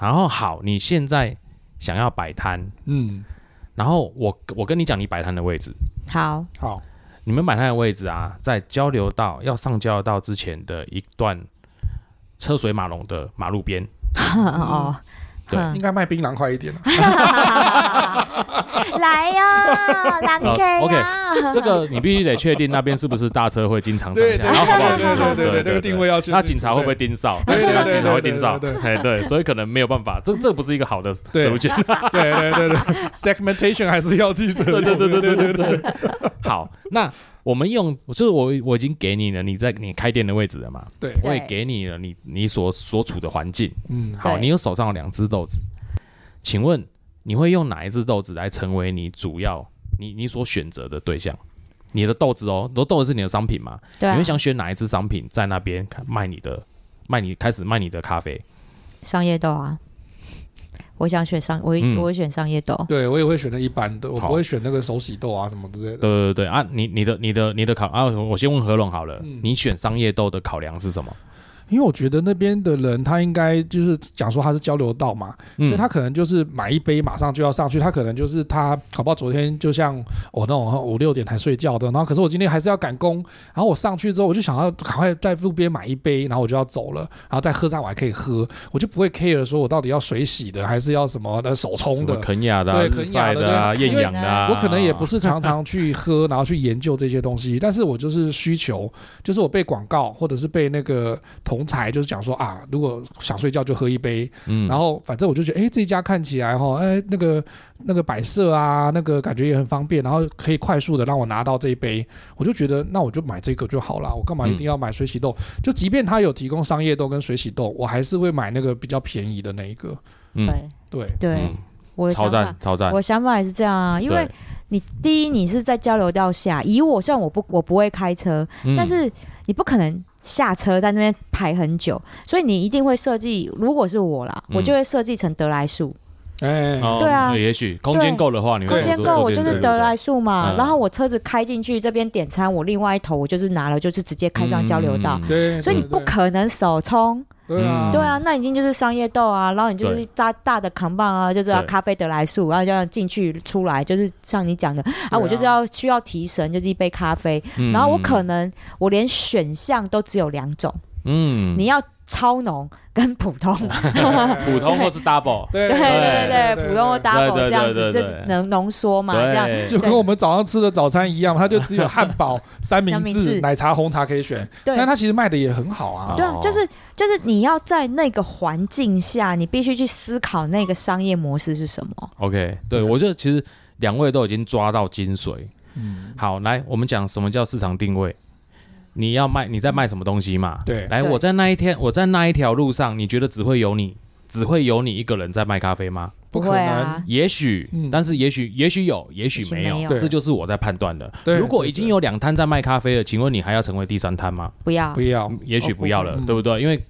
然后好，你现在想要摆摊，嗯，然后我我跟你讲你摆摊的位置，好，好，你们摆摊的位置啊，在交流道要上交流道之前的一段车水马龙的马路边。哦，应该卖槟榔快一点啊 来呀，狼 K 哦，OK，这个你必须得确定那边是不是大车会经常上下，好不好对停车？对对对，那个定位要去。那警察会不会盯梢？对对对对警察会盯梢，对对哎对，所以可能没有办法，这这不是一个好的对手件。对对对对，segmentation 还是要记得。对对对对对对对。好，那我们用，就是我我已经给你了，你在你开店的位置了嘛？对，我也给你了你你所所处的环境。嗯，好，你有手上有两只豆子，请问你会用哪一只豆子来成为你主要你你所选择的对象？你的豆子哦，都豆子是你的商品嘛？对啊你会，想选哪一支商品在那边卖你的卖你开始卖你的咖啡？商业豆啊，我想选商，我嗯我会选商业豆，对我也会选择一般的，我好不会选那个手洗豆啊什么之类的。对对对啊，你你的你的你的考啊，我先问何龙好了，嗯你选商业豆的考量是什么？因为我觉得那边的人他应该就是讲说他是交流道嘛，所以他可能就是买一杯马上就要上去，他可能就是他好不好昨天就像我那种五六点才睡觉的，然后可是我今天还是要赶工，然后我上去之后我就想要赶快在路边买一杯，然后我就要走了，然后再喝上我还可以喝，我就不会 care 说我到底要水洗的还是要什么的手冲的。对日肯亚的啊、对艳阳的啊，我可能也不是常常去喝，然后去研究这些东西，但是我就是需求，就是我被广告或者是被那个同侪就是讲说啊，如果想睡觉就喝一杯，嗯，然后反正我就觉得，哎，这家看起来哈，哎，那个那个摆设啊，那个感觉也很方便，然后可以快速的让我拿到这一杯，我就觉得那我就买这个就好了，我干嘛一定要买水洗豆？就即便它有提供商业豆跟水洗豆，我还是会买那个比较便宜的那一个。嗯对。对，对，嗯。超我的想法赞，超赞。我，想法也是这样啊，因为你第一你是在交流道下，以我虽然我不我不会开车，嗯。但是你不可能下车在那边排很久，所以你一定会设计。如果是我啦，嗯我就会设计成得来树，哎，哦对啊也许空间够的话，你会空间够，我就是得来速嘛。嗯然后我车子开进去这边点餐，我另外一头我就是拿了，就是直接开上交流道。嗯对，所以你不可能手冲，对啊，嗯。对啊，那已经就是商业豆啊，然后你就是扎大的扛棒啊，就是要咖啡得来速，然后这样进去出来，就是像你讲的啊，我就是要需要提神，就是一杯咖啡，嗯。然后我可能我连选项都只有两种，嗯，你要超浓跟普通，普通或是 double，对对对对对，普通或 double 对这样子，这能浓缩嘛？这样对，就跟我们早上吃的早餐一样，它就只有汉堡、三明治、奶茶、红茶可以选，对但它其实卖的也很好啊。对啊哦，就是就是你要在那个环境下，你必须去思考那个商业模式是什么。OK，对对我觉得其实两位都已经抓到精髓。嗯，好，来我们讲什么叫市场定位。你要卖你在卖什么东西嘛？对。来，我在那一天，我在那一条路上，你觉得只会有你，只会有你一个人在卖咖啡吗？不可能啊。也许，嗯。但是也许，也许有，也许没有，这就是我在判断的。对如果已经有两摊在卖咖啡了，请问你还要成为第三摊吗？不要。不，要，也许不要了，对不对？因为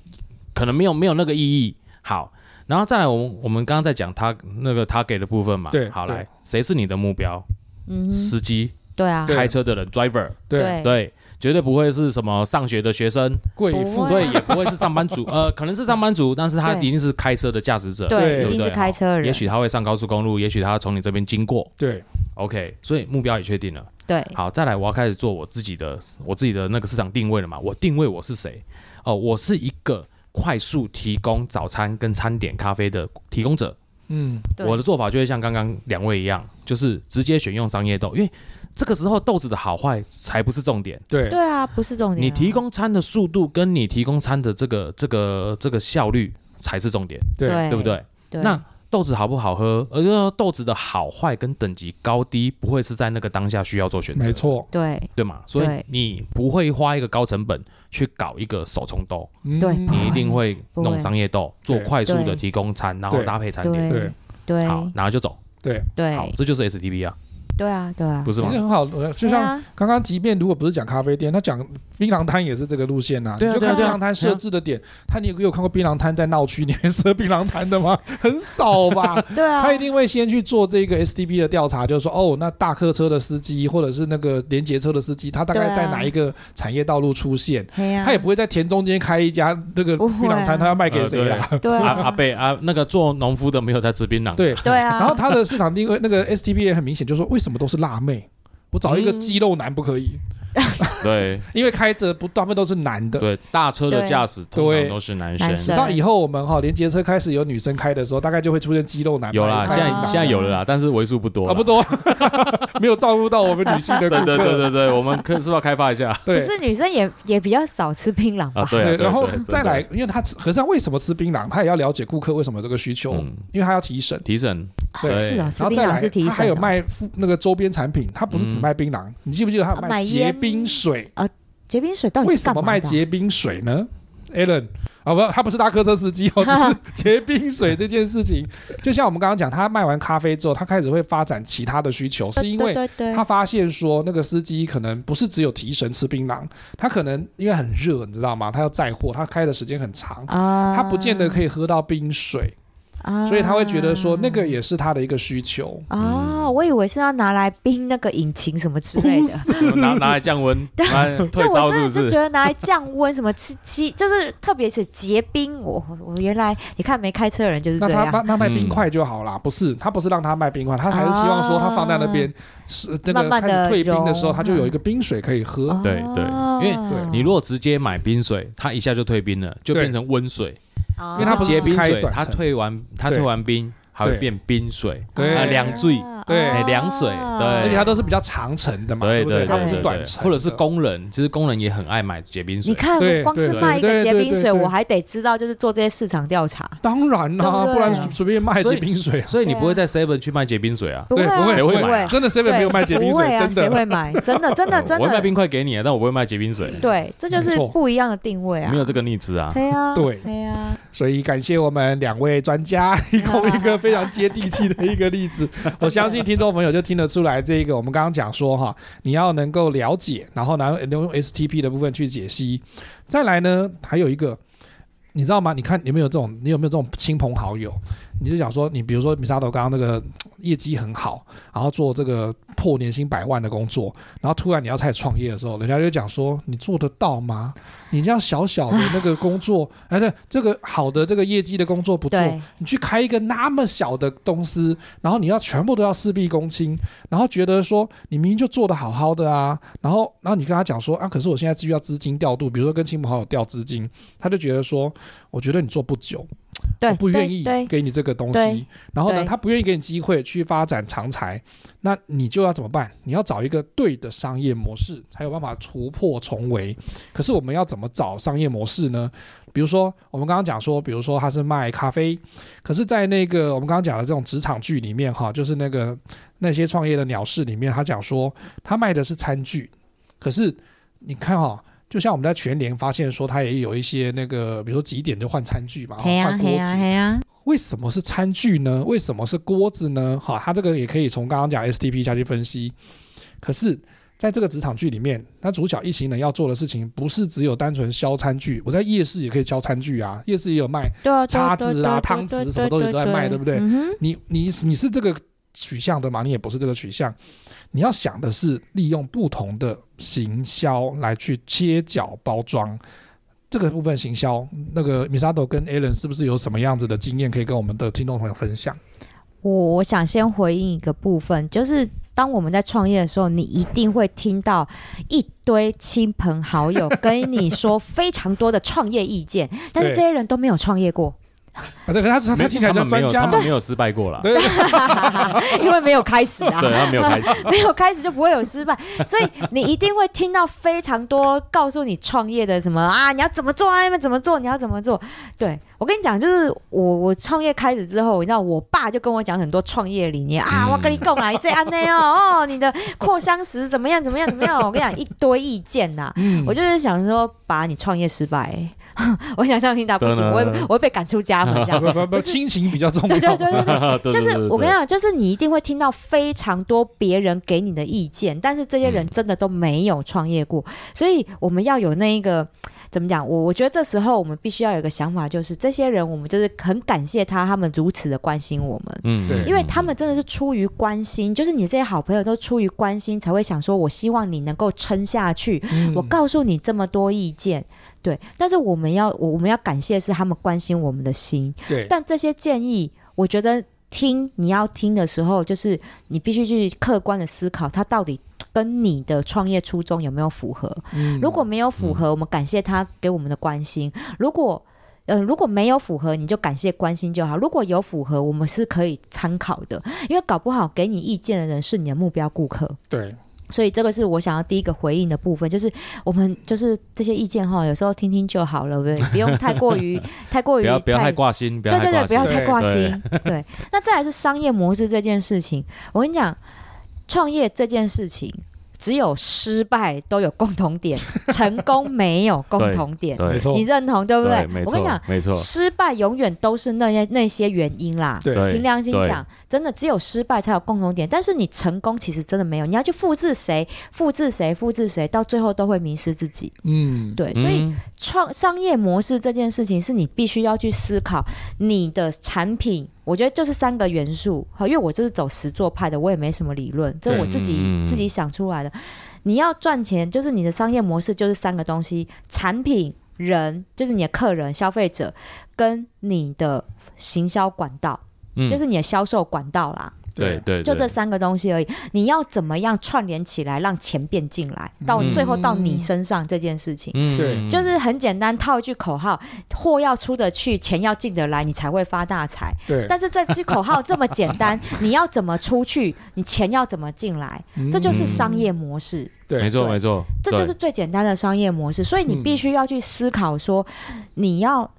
可能没有没有那个意义。好，然后再来，我们我们刚刚在讲他那个他给的部分嘛。对好来，谁是你的目标？嗯，司机、对啊，开车的人，driver，对，对，绝对不会是什么上学的学生，贵妇。对，也不会是上班族，呃，可能是上班族，但是他一定是开车的驾驶者，对对，一不对？定是开车的人，也许他会上高速公路，也许他从你这边经过。对，，OK，所以目标也确定了。对，好，再来，我要开始做我自己的我自己的那个市场定位了嘛？我定位我是谁？哦，我是一个快速提供早餐跟餐点咖啡的提供者。嗯，我的做法就会像刚刚两位一样，就是直接选用商业豆，因为这个时候豆子的好坏才不是重点。对，对啊，不是重点啊。你提供餐的速度跟你提供餐的这个这个这个效率才是重点，对，对对不对？对，那豆子好不好喝，而豆子的好坏跟等级高低，不会是在那个当下需要做选择，没，错，对。对嘛？所以你不会花一个高成本去搞一个手冲豆，嗯。对你一定会。弄商业豆，做快速的提供餐，然后搭配餐点，对对。对。好，然后就走，对，对。好，这就是 STP 啊，对啊，对啊，不是吗？其实很好，呃就像啊刚刚，即便如果不是讲咖啡店，他讲槟榔摊也是这个路线呐。你就看对啊对啊槟榔摊设置的点，他你有有看过槟榔摊在闹区里面设槟榔摊的吗？很少吧。对啊，他一定会先去做这个 STP 的调查，就是说，哦，那大客车的司机或者是那个连接车的司机，他大概对啊在哪一个产业道路出现？嘿啊他也不会在田中间开一家那个不会啊槟榔摊，他要卖给谁啦？阿对啊阿贝啊，那个做农夫的没有在吃槟榔，对。对啊，然后他的市场定位，那个 STP 也很明显，就是说为什么都是辣妹？我找一个嗯肌肉男不可以？对因为开着不大部分都是男的。对，大车的驾驶通对常都是男生，直到以后我们哈连接车开始有女生开的时候，大概就会出现肌肉男。有啦，卖现在啊现在有了啦，但是为数不多不多，没有照顾到我们女性的顾客。对对对对对，我们可是不是要开发一下对可是女生也也比较少吃槟榔吧啊？？对啊，对，对然后再来因为他吃，可是他为什么吃槟榔？他也要了解顾客为什么有这个需求，嗯因为他要提神。提神，对是哦，吃槟然后再来，榔是提他还有。卖附那个周边产品，他不是只嗯卖槟榔，你记不记得他有卖结冰水啊？结冰水到底为什么卖？结冰水呢？Alan 啊，不，他不是大客车司机哦，只是结冰水这件事情，就像我们刚刚讲，他卖完咖啡之后，他开始会发展其他的需求，是因为他发现说，那个司机可能不是只有提神吃槟榔，他可能因为很热，你知道吗？他要载货，他开的时间很长，啊，他不见得可以喝到冰水，啊，所以他会觉得说，那个也是他的一个需求。啊，我以为是要拿来冰那个引擎什么之类的。拿拿来降温，拿来退对，我烧真的是不是？是觉得拿来降温，什么吃鸡，就是特别是结冰。我我原来你看没开车的人就是这样。那那卖冰嗯块就好啦，不是他不是让他卖冰块，他还是希望说他放在那边是那个开慢慢地始退冰的时候，融他就有一个冰水可以喝。哦对对因为你如果直接买冰水，它一下就退冰了，就变成温水。因因为它不是结冰水，它退完它退完冰，还会变冰水，对。啊凉水，对哎凉水对而且它都是比较长程的嘛，对？不对它不是短程，或者是工人，其实工人也很爱买结冰水。你看，我光是卖一个结冰水，我还得知道就是做这些市场调查。当然啦，不然随便卖结冰水啊。所以你不会在 Seven 去卖结冰水啊？对，不会啊，不会，不谁会买啊真的 seven 没有卖结冰水，不会啊，谁。会买？真的，真的，真的。我会卖冰块给你啊，但我不会卖结冰水，对，这就是不一样的定位啊。没有这个逆子啊。对啊，对对啊，所以感谢我们两位专家 提供一个非常接地气的一个例子。我相信听众朋友就听得出来，这个我们刚刚讲说哈，你要能够了解，然后呢用 STP 的部分去解析。再来呢，还有一个。你知道吗？你看有没有这种？你有没有这种亲朋好友？你就讲说，你比如说米沙头刚刚那个业绩很好，然后做这个破年薪百万的工作，然后突然你要开始创业的时候，人家就讲说你做得到吗？你这样小小的那个工作，哎，对，这个好的这个业绩的工作不做，你去开一个那么小的公司，然后你要全部都要事必躬亲，然后觉得说你明明就做得好好的啊，然后然后你跟他讲说啊，可是我现在需要资金调度，比如说跟亲朋好友调资金，他就觉得说，我觉得你做不久。对，不愿意给你这个东西，然后呢，他不愿意给你机会去发展长才，那你就要怎么办？你要找一个对的商业模式，才有办法突破重围。可是我们要怎么找商业模式呢？比如说，我们刚刚讲说，比如说他是卖咖啡，可是，在那个我们刚刚讲的这种职场剧里面，哈，就是那个那些创业的鸟事里面，他讲说他卖的是餐具，可是你看哈。就像我们在全联发现说，它也有一些那个，比如说几点就换餐具嘛，换锅子。为什么是餐具呢？为什么是锅子呢？好，它这个也可以从刚刚讲 STP 下去分析。可是，在这个职场剧里面，那主角一行人要做的事情，不是只有单纯销餐具。我在夜市也可以销餐具啊，夜市也有卖叉子啊、汤匙什么东西都在卖，对不对？你你你是这个取向的吗？你也不是这个取向。你要想的是利用不同的行销来去切角包装这个部分行销。那个 Misato 跟 Alan 是不是有什么样子的经验可以跟我们的听众朋友分享？我我想先回应一个部分，就是当我们在创业的时候，你一定会听到一堆亲朋好友跟你说非常多的创业意见，但是这些人都没有创业过。啊，对，他他听起来叫专家，他们没有失败过了，对，因为没有开始啊，对，他没有开始，没有开始就不会有失败，所以你一定会听到非常多告诉你创业的什么啊，你要怎么做啊，你们怎么做，你要怎么做。对，我跟你讲，就是我我创业开始之后，你知道，我爸就跟我讲很多创业理念啊，我跟你讲啊，你这样那样哦，你的扩香石怎么样怎么样怎么样，我跟你讲一堆意见呐，我就是想说，把你创业失败。我想象听到不行，我会我会被赶出家门这样。不不不，亲情比较重要。对对对对 对，就是我跟你讲，就是你一定会听到非常多别人给你的意见，但是这些人真的都没有创业过，所以我们要有那一个怎么讲？我我觉得这时候我们必须要有一个想法，就是这些人我们就是很感谢他，他们如此的关心我们。嗯，对，因为他们真的是出于关心，就是你这些好朋友都出于关心才会想说，我希望你能够撑下去。我告诉你这么多意见。对，但是我们要我我们要感谢是他们关心我们的心。对，但这些建议，我觉得听你要听的时候，就是你必须去客观的思考，它到底跟你的创业初衷有没有符合。嗯，如果没有符合，我们感谢他给我们的关心。如果嗯、呃、如果没有符合，你就感谢关心就好。如果有符合，我们是可以参考的，因为搞不好给你意见的人是你的目标顾客。对。所以这个是我想要第一个回应的部分，就是我们就是这些意见哈，有时候听听就好了，对，不用太过于 太过于不要太挂心，对对对，不要太挂心。对，那再来是商业模式这件事情，我跟你讲，创业这件事情。只有失败都有共同点，成功没有共同点。没错，你认同对不对？对，我跟你讲，没错，失败永远都是那些那些原因啦。对，凭良心讲，真的只有失败才有共同点。但是你成功其实真的没有，你要去复制谁，复制谁，复制谁，到最后都会迷失自己。嗯，对。所以创商业模式这件事情，是你必须要去思考你的产品。我觉得就是三个元素，因为我这是走实作派的，我也没什么理论，这是我自己、嗯、自己想出来的。你要赚钱，就是你的商业模式就是三个东西：产品、人，就是你的客人、消费者，跟你的行销管道，嗯、就是你的销售管道啦。对对，就这三个东西而已。你要怎么样串联起来，让钱变进来，到最后到你身上这件事情，嗯，对，就是很简单，套一句口号：货要出得去，钱要进得来，你才会发大财。对。但是这句口号这么简单，你要怎么出去，你钱要怎么进来，这就是商业模式。对，没错没错，这就是最简单的商业模式。所以你必须要去思考说，你要。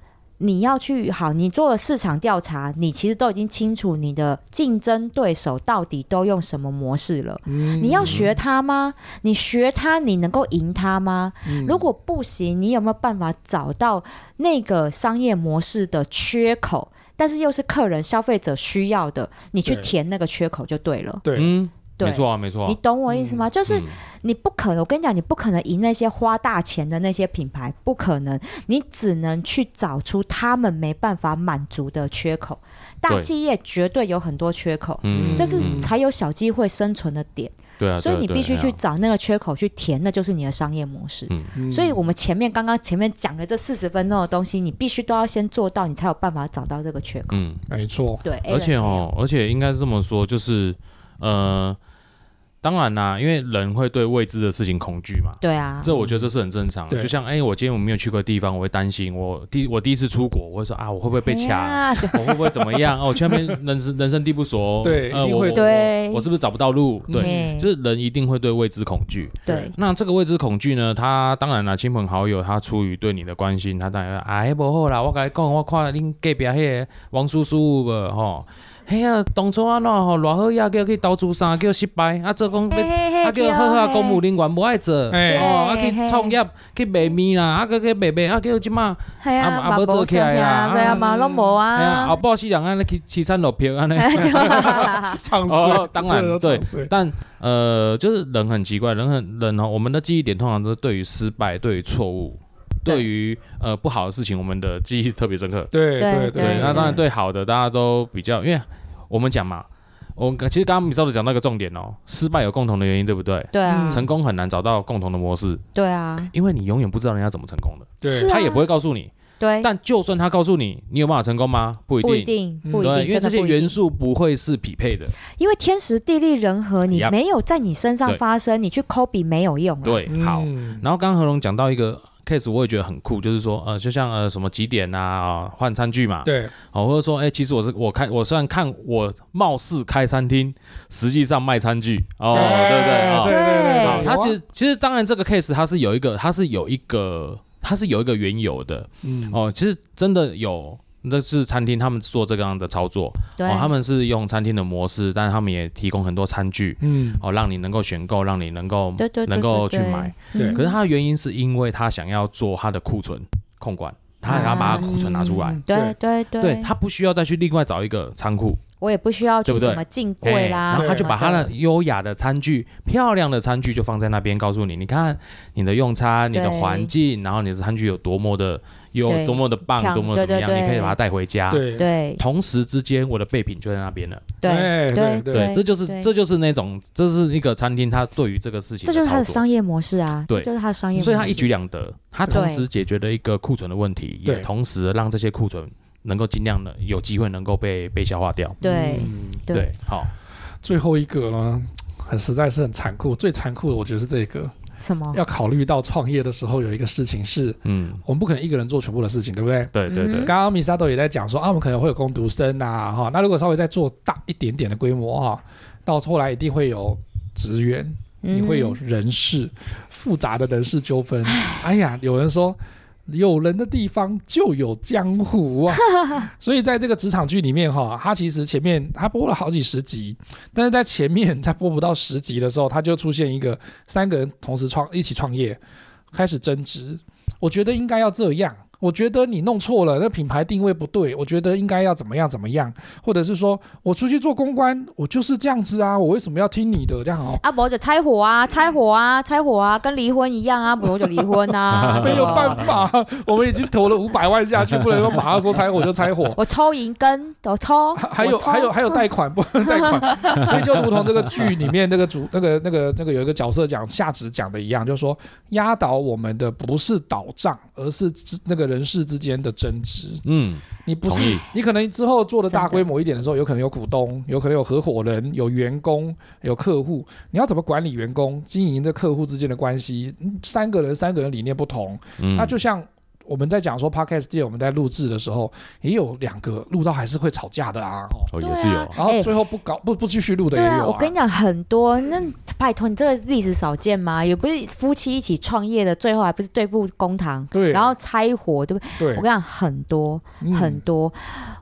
你要去好，你做了市场调查，你其实都已经清楚你的竞争对手到底都用什么模式了。嗯、你要学他吗？你学他，你能够赢他吗？嗯、如果不行，你有没有办法找到那个商业模式的缺口？但是又是客人、消费者需要的，你去填那个缺口就对了。对，嗯。对没错啊，没错啊，你懂我意思吗？嗯、就是你不可能，我跟你讲，你不可能赢那些花大钱的那些品牌，不可能。你只能去找出他们没办法满足的缺口。大企业绝对有很多缺口，嗯这是才有小机会生存的点。对啊，所以你必须去找，那个缺口去填，那就是你的商业模式。所以，我们前面刚刚前面讲的这四十分钟的东西，你必须都要先做到，你才有办法找到这个缺口。嗯，没错，对，而且哦，而且应该是这么说，就是呃，当然啦，因为人会对未知的事情恐惧嘛。对啊，这我觉得这是很正常的，对就像哎、我今天我没有去过的地方，我会担心。我第我第一次出国，我会说啊，我会不会被掐？我会不会怎么样？哦，我去那边人生人生地不熟，呃，对一定会我我对我是不是找不到路？对，嗯就是人一定会对未知恐惧。对那这个未知恐惧呢，他当然了，亲朋好友他出于对你的关心，他当然哎不好啦，我跟你讲，我看恁隔壁迄个王叔叔无吼，嘿呀，当初啊喏吼，偌好呀，叫去投资啥叫失败，啊做讲要啊叫好好公务人员无爱做，哎哦啊去创业去卖面啦，啊去去卖卖啊叫即马，啊，啊无做起来啊对啊，嘛拢无哎呀啊后。半世人安尼去凄惨落票安尼。唱衰。哦，当然对但呃，就是人很奇怪，人很人哦，我们的记忆点通常都是对于失败、对于错误、对对于呃不好的事情，我们的记忆特别深刻。对对对对，那当然对好的，大家都比较，因为我们讲嘛，我们其实刚刚米少的讲到一个重点哦，失败有共同的原因，对不对？对啊嗯，成功很难找到共同的模式，对啊，因为你永远不知道人家怎么成功的，对他也不会告诉你。对，但就算他告诉你，你有办法成功吗？不一不一定。不一，定，因为这些元素不会是匹配的。因为天时地利人和，你没有在你身上发生，你去 copy 没有用啊。对，好。嗯然后刚刚何龙讲到一个 case，我也觉得很酷，就是说，呃，就像呃什么几点啊，啊换餐具嘛，对。哦，或者说，哎，其实我是我开，我虽然看我貌似开餐厅，实际上卖餐具，哦，对。对不对？哦。对对对。好，对，它其实其实当然这个 case 它是有一个，它是有一个，它是有一个缘由的，嗯。哦，其实真的有。那是餐厅，他们做这个样的操作，对。哦，他们是用餐厅的模式，但是他们也提供很多餐具，嗯。哦，让你能够选购，让你能够对对对能够去买。可是他的原因是因为他想要做他的库存控管，他想要把他库存拿出来，嗯。对对对，对他不需要再去另外找一个仓库，我也不需要去对不对？什么进哎柜啦，然后他就把他的。优雅的餐具、漂亮的餐具就放在那边，告诉你，你看你的用餐、你的环境，然后你的餐具有多么的有多么的棒，多么怎么样，你可以把它带回家。对。对。同时之间，我的备品就在那边了。对对对这就是这就是那种，这是一个餐厅它对于这个事情这就是他的商业模式啊，对就是他的商业模式，所以他一举两得，他同时解决了一个库存的问题，也同时让这些库存能够尽量的有机会能够被被消化掉。对嗯对好，最后一个呢，很实在是很残酷，最残酷的我觉得是这个，什么？要考虑到创业的时候有一个事情是，嗯，我们不可能一个人做全部的事情，对不对？对对对嗯，刚刚米沙豆也在讲说啊，我们可能会有工读生啊，哈，那如果稍微再做大一点点的规模哈，到后来一定会有职员，你会有嗯人事，复杂的人事纠纷。哎呀，有人说有人的地方就有江湖啊，所以在这个职场剧里面哈，他其实前面他播了好几十集，但是在前面他播不到十集的时候，他就出现一个三个人同时创一起创业，开始争执。我觉得应该要这样。我觉得你弄错了，那品牌定位不对。我觉得应该要怎么样怎么样，或者是说我出去做公关，我就是这样子啊，我为什么要听你的这样哦？啊，不就拆伙啊，拆伙啊，拆伙啊，跟离婚一样啊，不就离婚啊，没有办法，我们已经投了五百万下去，不能说马上说拆伙就拆伙。我抽银根，我抽，还还有还有还有贷款不能贷款，所以就如同这个剧里面那个主那个那个那个有一个角色讲夏芷讲的一样，就是说压倒我们的不是倒账，而是那个人事之间的争执。嗯，你不是你可能之后做的大规模一点的时候，有可能有股东，有可能有合伙人，有员工，有客户。你要怎么管理员工，经营的客户之间的关系？嗯三个人三个人理念不同，嗯那就像我们在讲说 podcast 店，我们在录制的时候，也有两个录到还是会吵架的啊。哦也是有，然后最后不搞不不继续录的也有我跟你讲很多，那拜托你这个例子少见吗？也不是夫妻一起创业的，最后还不是对簿公堂，对然后拆伙，对不对？对我跟你讲很多嗯很多，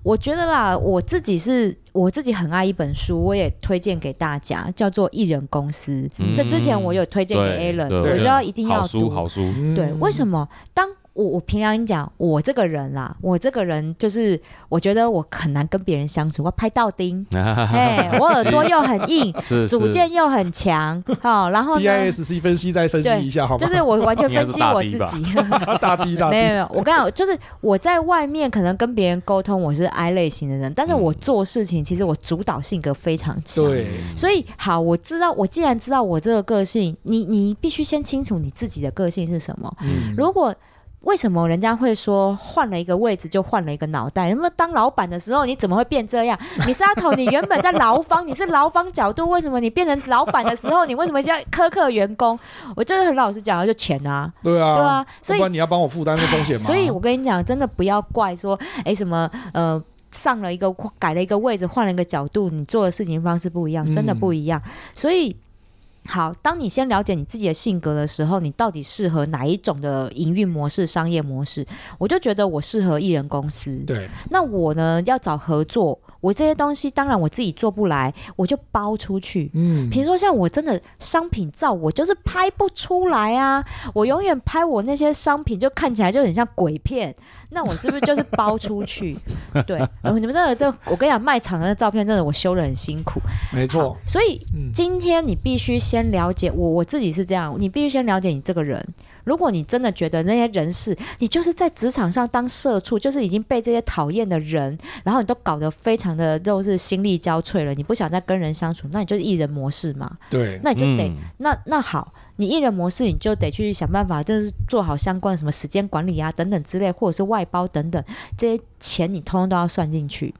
我觉得啦，我自己是我自己很爱一本书，我也推荐给大家，叫做《一人公司》。嗯这之前我有推荐给对 Alan，我知道一定要好书读。好书，嗯对，为什么？当我我平常跟你讲，我这个人啦，我这个人就是我觉得我很难跟别人相处，我拍到钉，哎，我耳朵又很硬，是主见又很强，好，然后呢，DISC 分析再分析一下，好吗？就是我完全 分析我自己，大 D 大 D，没有没有，我跟你讲，就是我在外面可能跟别人沟通，我是 I 类型的人，但是我做事情其实我主导性格非常强，对，所以好，我知道，我既然知道我这个个性，你你必须先清楚你自己的个性是什么，嗯，如果。为什么人家会说换了一个位置就换了一个脑袋？那么当老板的时候你怎么会变这样？你是阿头，你原本在劳方，你是劳方角度，为什么你变成老板的时候，你为什么要苛刻员工？我就是很老实讲，就钱啊，对啊，对啊，所以你要帮我负担这风险吗？所以我跟你讲，真的不要怪说，哎，什么呃，上了一个改了一个位置，换了一个角度，你做的事情方式不一样，真的不一样，嗯、所以。好，当你先了解你自己的性格的时候，你到底适合哪一种的营运模式、商业模式？我就觉得我适合艺人公司。对，那我呢，要找合作。我这些东西当然我自己做不来，我就包出去。嗯，比如说像我真的商品照，我就是拍不出来啊。我永远拍我那些商品，就看起来就很像鬼片。那我是不是就是包出去？对，呃，你们真的这，我跟你讲，卖场的照片真的我修的很辛苦。没错。所以今天你必须先了解我，我自己是这样，你必须先了解你这个人。如果你真的觉得那些人事，你就是在职场上当社畜，就是已经被这些讨厌的人，然后你都搞得非常的就是心力交瘁了，你不想再跟人相处，那你就是艺人模式嘛。对，那你就得、嗯、那那好，你艺人模式你就得去想办法，就是做好相关的什么时间管理啊等等之类，或者是外包等等这些钱，你通通都要算进去。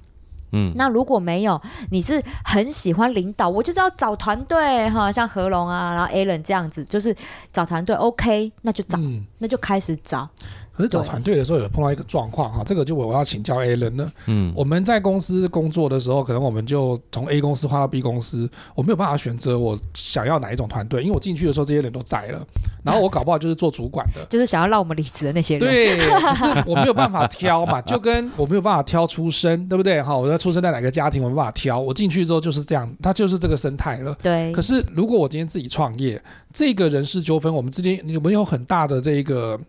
嗯，那如果没有，你是很喜欢领导，我就是要找团队哈，像何龙啊，然后 Alan 这样子，就是找团队，OK，那就找，嗯、那就开始找。可是找团队的时候有碰到一个状况哈，这个就我要请教 Alan 了。嗯，我们在公司工作的时候，可能我们就从 A 公司换到 B 公司，我没有办法选择我想要哪一种团队，因为我进去的时候这些人都在了，然后我搞不好就是做主管的，就是想要让我们离职的那些人。对，可是我没有办法挑嘛，就跟我没有办法挑出身，对不对？哈，我在出生在哪个家庭，我没办法挑。我进去之后就是这样，他就是这个生态了。对。可是如果我今天自己创业，这个人事纠纷，我们之间有没有很大的这个？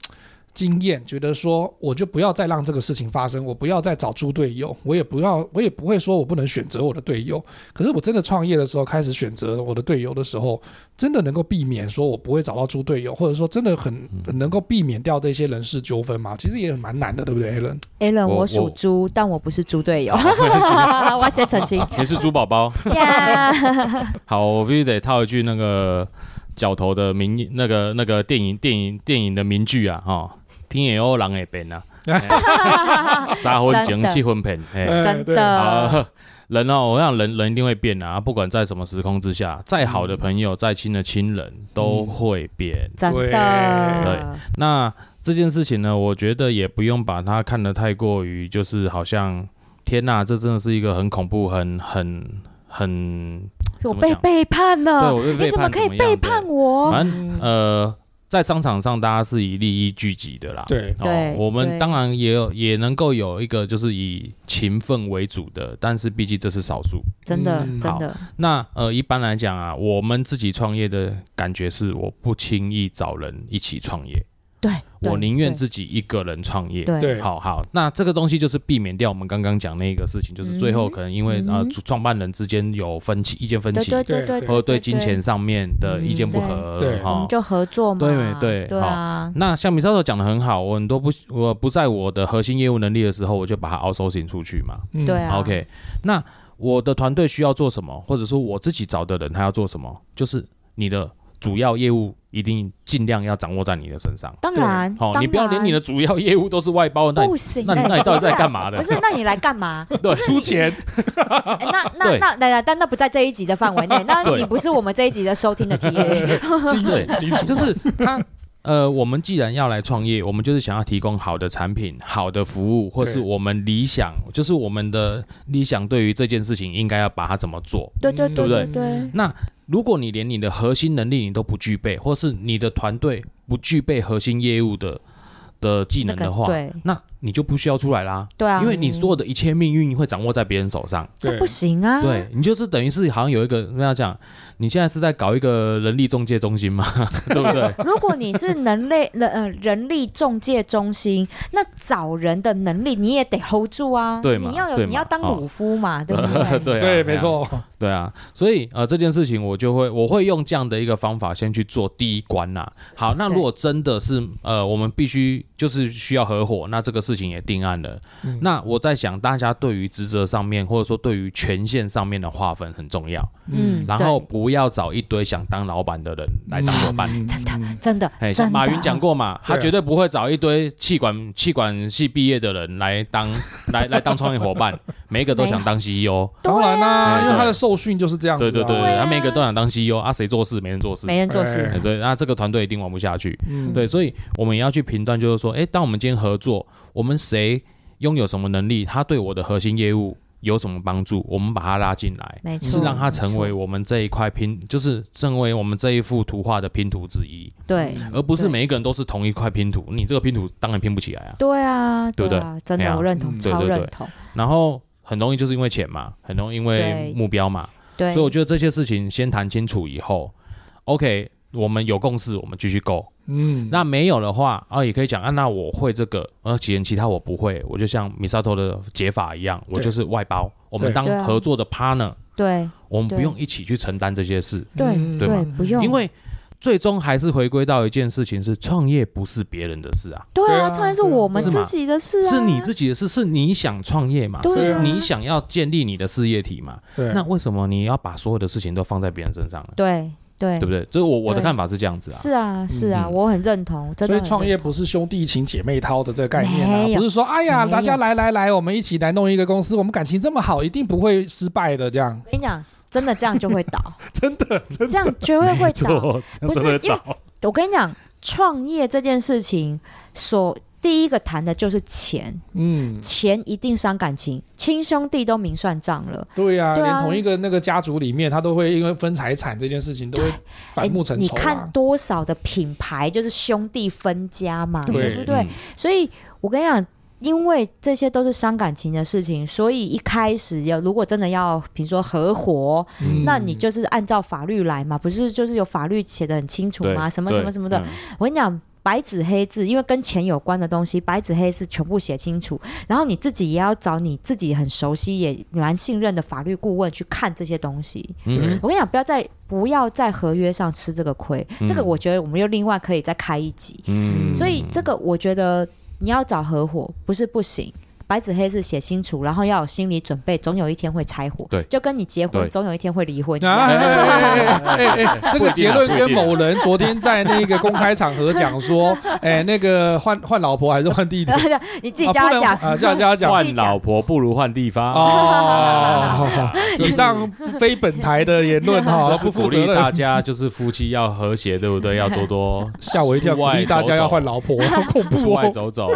经验觉得说，我就不要再让这个事情发生，我不要再找猪队友，我也不要，我也不会说我不能选择我的队友。可是我真的创业的时候，开始选择我的队友的时候，真的能够避免说我不会找到猪队友，或者说真的很能够避免掉这些人事纠纷嘛？其实也蛮难的，对不对，Alan？Alan，我属猪，但我不是猪队友。我 先澄清，你是猪宝宝。好，我必须得套一句那个角头的名，那个那个电影电影电影的名句啊，哈。天下人会变啊，三分情七分骗，真的。人哦，我想人人一定会变啊，不管在什么时空之下，再好的朋友，再亲的亲人都会变。真的。对，那这件事情呢，我觉得也不用把它看得太过于，就是好像天哪，这真的是一个很恐怖、很很很，我被背叛了。对，我被背叛，你怎么可以背叛我？反正呃。在商场上，大家是以利益聚集的啦。对，哦，我们当然也有也能够有一个就是以勤奋为主的，但是毕竟这是少数。真的，真的。那呃，一般来讲啊，我们自己创业的感觉是，我不轻易找人一起创业。对，我宁愿自己一个人创业。对，好好，那这个东西就是避免掉我们刚刚讲那个事情，就是最后可能因为呃创办人之间有分歧，意见分歧，对对对，或者对金钱上面的意见不合，对，哈就合作嘛。对对对，好。那像米少说讲的很好，我很多不我不在我的核心业务能力的时候，我就把它 outsourcing 出去嘛。对啊。OK，那我的团队需要做什么，或者说我自己找的人他要做什么，就是你的。主要业务一定尽量要掌握在你的身上。当然，好，你不要连你的主要业务都是外包，那不行。那那你到底在干嘛的？不是，那你来干嘛？对，出钱。那那那那但那不在这一集的范围内。那你不是我们这一集的收听的 TA。对，就是他。呃，我们既然要来创业，我们就是想要提供好的产品、好的服务，或是我们理想，就是我们的理想对于这件事情应该要把它怎么做？对对对，对不对？对。那如果你连你的核心能力你都不具备，或是你的团队不具备核心业务的的技能的话，那，你就不需要出来啦。对啊，因为你所有的一切命运会掌握在别人手上。这不行啊。对，你就是等于是好像有一个那样讲，你现在是在搞一个人力中介中心吗，对不对？如果你是人类人呃人力中介中心，那找人的能力你也得 hold 住啊。对嘛你要有你要当鲁夫嘛，哦 对不对？对啊对，没错。对啊，所以呃这件事情我就会我会用这样的一个方法先去做第一关呐。好，那如果真的是呃我们必须就是需要合伙，那这个事情也定案了。嗯那我在想，大家对于职责上面或者说对于权限上面的划分很重要。嗯，然后对不要找一堆想当老板的人来当伙伴。嗯真的真的哎，马云讲过嘛，他绝对不会找一堆气管气管系毕业的人来当 来来当创业伙伴，每一个都想当 CEO。当然啦，对。因为他的受训就是这样子啊。对对对对，他每个都想当 CEO 啊，谁做事没人做事，没人做事。对，那这个团队一定玩不下去。嗯。对，所以我们也要去评断，就是说，哎，当我们今天合作，我们谁拥有什么能力，他对我的核心业务有什么帮助，我们把他拉进来。没错，是让他成为我们这一块拼，就是成为我们这一幅图画的拼图之一，对。而不是每一个人都是同一块拼图。你这个拼图当然拼不起来啊。对啊，对不对？啊，真的我认同，嗯超对对对。认同，然后很容易就是因为钱嘛，很容易因为目标嘛，对，所以我觉得这些事情先谈清楚以后，OK，我们有共识，我们继续 go。嗯，那没有的话啊，也可以讲啊，那我会这个，呃，其其他我不会，我就像 Misato 的解法一样，我就是外包，我们当合作的 partner，对。我们不用一起去承担这些事。对。嗯。对嘛不用，因为最终还是回归到一件事情，是创业不是别人的事啊，对啊，创业是我们自己的事啊，是你自己的事，是你想创业嘛，是你想要建立你的事业体嘛。对，那为什么你要把所有的事情都放在别人身上呢？对对。对不对？就是我我的看法是这样子啊。是啊是啊，嗯我很认同，真所以的创业不是兄弟情姐妹掏的这个概念啊，不是说哎呀，大家来来来，我们一起来弄一个公司，我们感情这么好，一定不会失败的，这样。我跟你讲，真的这样就会倒，真的真这样绝对会倒。错，不是因为我跟你讲，创业这件事情，所第一个谈的就是钱，嗯，钱一定伤感情，亲兄弟都明算账了。对呀、对啊连同一个那个家族里面，他都会因为分财产这件事情都会反目成你仇啊。看多少的品牌就是兄弟分家嘛，对对不对？嗯所以我跟你讲。因为这些都是伤感情的事情，所以一开始要如果真的要，比如说合伙，嗯那你就是按照法律来嘛，不是就是有法律写的很清楚吗？什么什么什么的。嗯我跟你讲，白纸黑字，因为跟钱有关的东西，白纸黑字全部写清楚。然后你自己也要找你自己很熟悉也蛮信任的法律顾问去看这些东西。嗯我跟你讲，不要再不要在合约上吃这个亏，嗯这个我觉得我们又另外可以再开一集。嗯所以这个我觉得你要找合伙不是不行。白纸黑字写清楚，然后要有心理准备，总有一天会拆伙。对就跟你结婚，总有一天会离婚这个结论跟某人昨天在那个公开场合讲说，哎，那个换换老婆还是换弟弟？你自己叫他讲。啊，叫叫他讲换老婆不如换地方哦。以上非本台的言论哈，不负责鼓励大。家，就是夫妻要和谐，对不对？要多多吓我一跳，鼓励大家要换老婆，好恐出怖哦！外走走。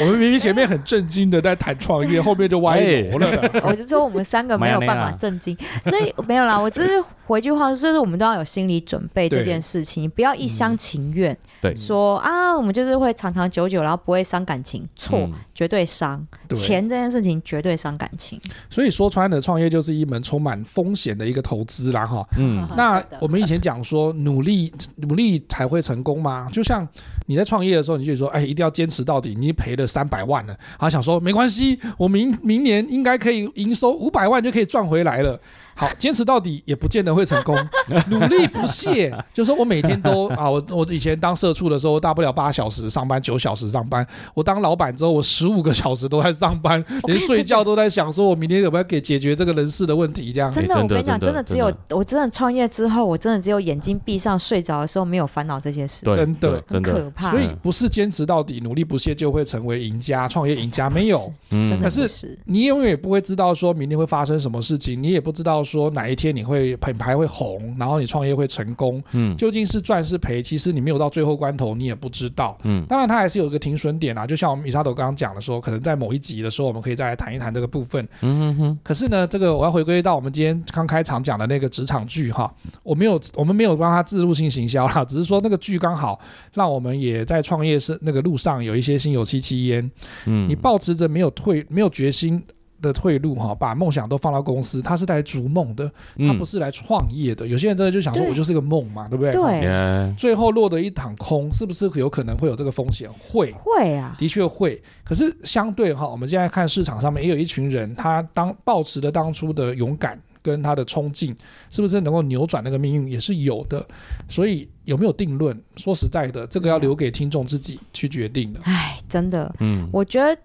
我们明明前面很震惊的在谈创业，后面就歪楼了。我就说我们三个没有办法震惊，所以没有啦。我只是回句话，就是我们都要有心理准备这件事情，你不要一厢情愿对说啊，我们就是会长长久久，然后不会伤感情，错，嗯绝对伤。钱这件事情绝对伤感情。所以说穿了，创业就是一门充满风险的一个投资啦，哈。嗯 那我们以前讲说，努力努力才会成功吗？就像你在创业的时候，你就说，哎，一定要坚持到底。你赔了三百万了，好想说没关系，我明明年应该可以营收五百万就可以赚回来了。好，坚持到底也不见得会成功，努力不懈，就是说我每天都啊，我我以前当社畜的时候，大不了八小时上班，九小时上班。我当老板之后，我十五个小时都在上班，连睡觉都在想说，我明天有没有可以解决这个人事的问题，这样。真的，真的我跟你讲，真的只有真我真的创业之后，我真的只有眼睛闭上睡着的时候没有烦恼这些事，对真的真的很可怕。所以不是坚持到底、努力不懈就会成为赢家、创业赢家，没有。嗯可是。你永远也不会知道说明天会发生什么事情，你也不知道说哪一天你会品牌会红，然后你创业会成功，嗯，究竟是赚是赔，其实你没有到最后关头，你也不知道。嗯，当然它还是有一个停损点啊，就像我们米沙头刚刚讲的说，可能在某一集的时候，我们可以再来谈一谈这个部分。嗯哼哼。可是呢，这个我要回归到我们今天刚开场讲的那个职场剧哈，我没有，我们没有帮他自入性行销啦，只是说那个剧刚好让我们也在创业是那个路上有一些心有戚戚焉。嗯，你抱持着没有退、没有决心的退路哈，把梦想都放到公司，他是来逐梦的，他不是来创业的。有些人真的就想说，我就是个梦嘛，对不对？对。最后落得一场空，是不是有可能会有这个风险？会，会啊，的确会。可是相对哈，我们现在看市场上面也有一群人，他当保持的当初的勇敢跟他的冲劲，是不是能够扭转那个命运，也是有的。所以有没有定论？说实在的，这个要留给听众自己去决定的。哎，真的，嗯，我觉得。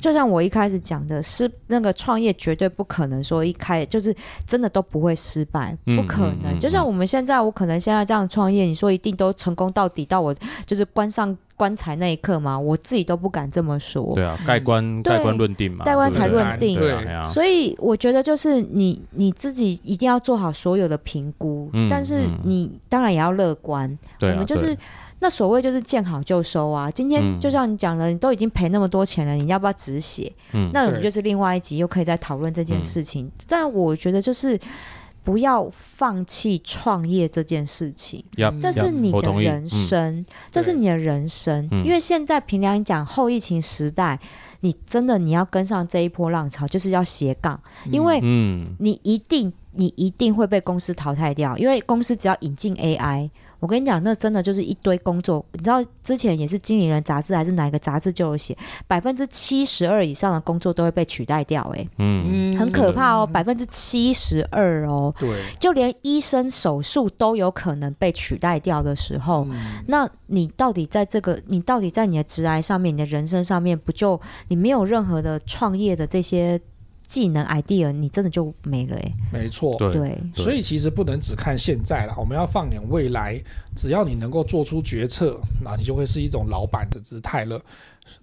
就像我一开始讲的，是那个创业绝对不可能说一开就是真的都不会失败，不可能。嗯嗯嗯、就像我们现在，我可能现在这样创业，你说一定都成功到底，到我就是关上棺材那一刻嘛？我自己都不敢这么说。对啊，盖棺盖棺论定嘛，盖棺才论定。对，对啊，所以我觉得就是你你自己一定要做好所有的评估，嗯、但是你当然也要乐观。对、啊，我们就是。那所谓就是见好就收啊！今天就像你讲的，你都已经赔那么多钱了，你要不要止血？嗯，那我们就是另外一集又可以再讨论这件事情。但我觉得就是不要放弃创业这件事情，这是你的人生，这是你的人生。因为现在凭良心讲，后疫情时代，你真的你要跟上这一波浪潮，就是要斜杠，因为你一定你一定会被公司淘汰掉，因为公司只要引进 AI。我跟你讲，那真的就是一堆工作。你知道之前也是《经理人》杂志还是哪一个杂志就有写，百分之七十二以上的工作都会被取代掉。哎，嗯，很可怕哦，百分之七十二哦。对，就连医生手术都有可能被取代掉的时候，嗯、那你到底在这个，你到底在你的职涯上面，你的人生上面，不就你没有任何的创业的这些？技能 idea，你真的就没了哎。没错，对，对，所以其实不能只看现在了，我们要放眼未来。只要你能够做出决策，那你就会是一种老板的姿态了。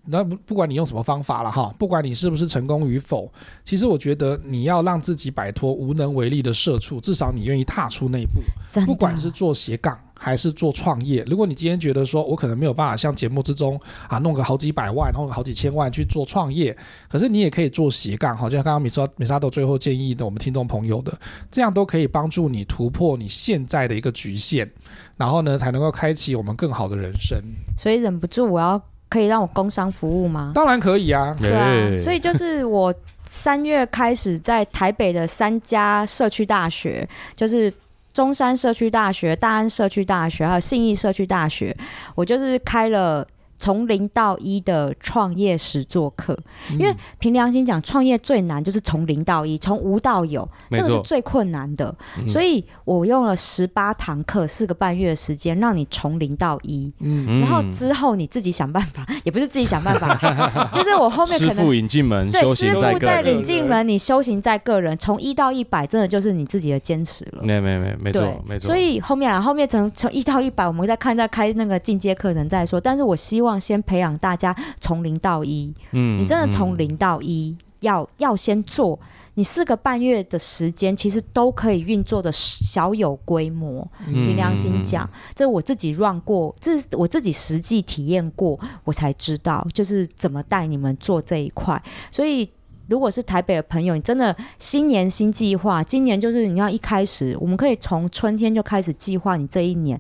那不不管你用什么方法了哈，不管你是不是成功与否，其实我觉得你要让自己摆脱无能为力的社畜，至少你愿意踏出那一步。不管是做斜杠还是做创业，如果你今天觉得说我可能没有办法像节目之中啊弄个好几百万，弄个好几千万去做创业，可是你也可以做斜杠，好像刚刚米莎米莎豆最后建议的我们听众朋友的，这样都可以帮助你突破你现在的一个局限，然后呢才能够开启我们更好的人生。所以忍不住我要。可以让我工商服务吗？当然可以啊。对啊，所以就是我三月开始在台北的三家社区大学，就是中山社区大学、大安社区大学还有信义社区大学，我就是开了。从零到一的创业实做课，因为凭良心讲，创业最难就是从零到一，从无到有，这个是最困难的。所以我用了十八堂课，四个半月的时间，让你从零到一。嗯，然后之后你自己想办法，也不是自己想办法，就是我后面可能师傅引进门，对，师傅在领进门，你修行在个人，从一到一百，真的就是你自己的坚持了。没没没，没错没错。所以后面啊，后面从从一到一百，我们再看再开那个进阶课程再说。但是我希望。先培养大家从零到一，嗯，你真的从零到一，嗯、要要先做，你四个半月的时间，其实都可以运作的小有规模。凭、嗯、良心讲，这我自己 run 过，这是我自己实际体验过，我才知道就是怎么带你们做这一块。所以，如果是台北的朋友，你真的新年新计划，今年就是你要一开始，我们可以从春天就开始计划你这一年。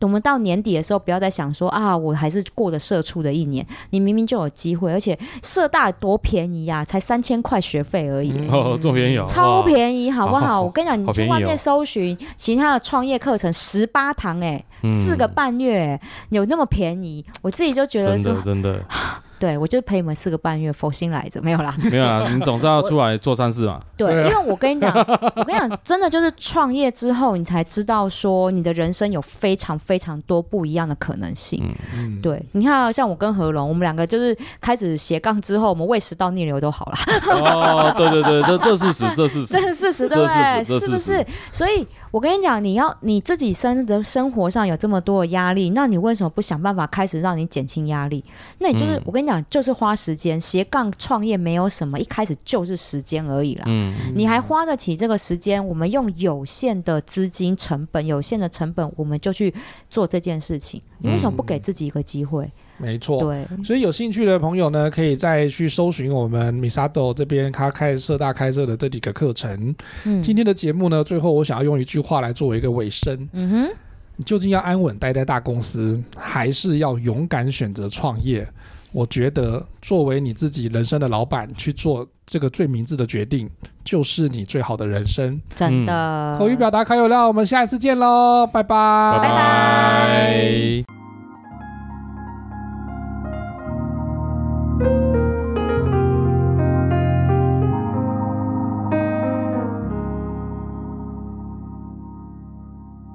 我们到年底的时候，不要再想说啊，我还是过得社畜的一年。你明明就有机会，而且社大多便宜呀，啊，才三千块学费而已。哦，这么便宜哦，超便宜，好不好？我跟你讲，你去外面搜寻其他的创业课程，十八堂哎，四个半月，有那么便宜？我自己就觉得说，真的。真的 对，我就陪你们四个半月，佛心来着，没有啦，没有啦，你总是要出来做善事嘛。对，因为我跟你讲，我跟你讲，真的就是创业之后，你才知道说你的人生有非常非常多不一样的可能性。嗯，对，你看，像我跟何龙，我们两个就是开始斜杠之后，我们胃食道逆流都好了。哦，对对对，这这是事实，这是事实，这是事实，对不对？是不是？所以。我跟你讲，你要你自己生的生活上有这么多的压力，那你为什么不想办法开始让你减轻压力？那你就是、嗯、我跟跟你讲，就是花时间。斜杠创业没有什么，一开始就是时间而已啦。嗯，你还花得起这个时间？我们用有限的资金成本，有限的成本，我们就去做这件事情。你为什么不给自己一个机会？没错，对，所以有兴趣的朋友呢，可以再去搜寻我们 Misato 这边他开社大开设的这几个课程。嗯，今天的节目呢，最后我想要用一句话来作为一个尾声。嗯哼，你究竟要安稳待在大公司，还是要勇敢选择创业？我觉得作为你自己人生的老板去做这个最明智的决定，就是你最好的人生。真的，口语表达卡有料，我们下一次见喽，拜拜，拜拜。thank you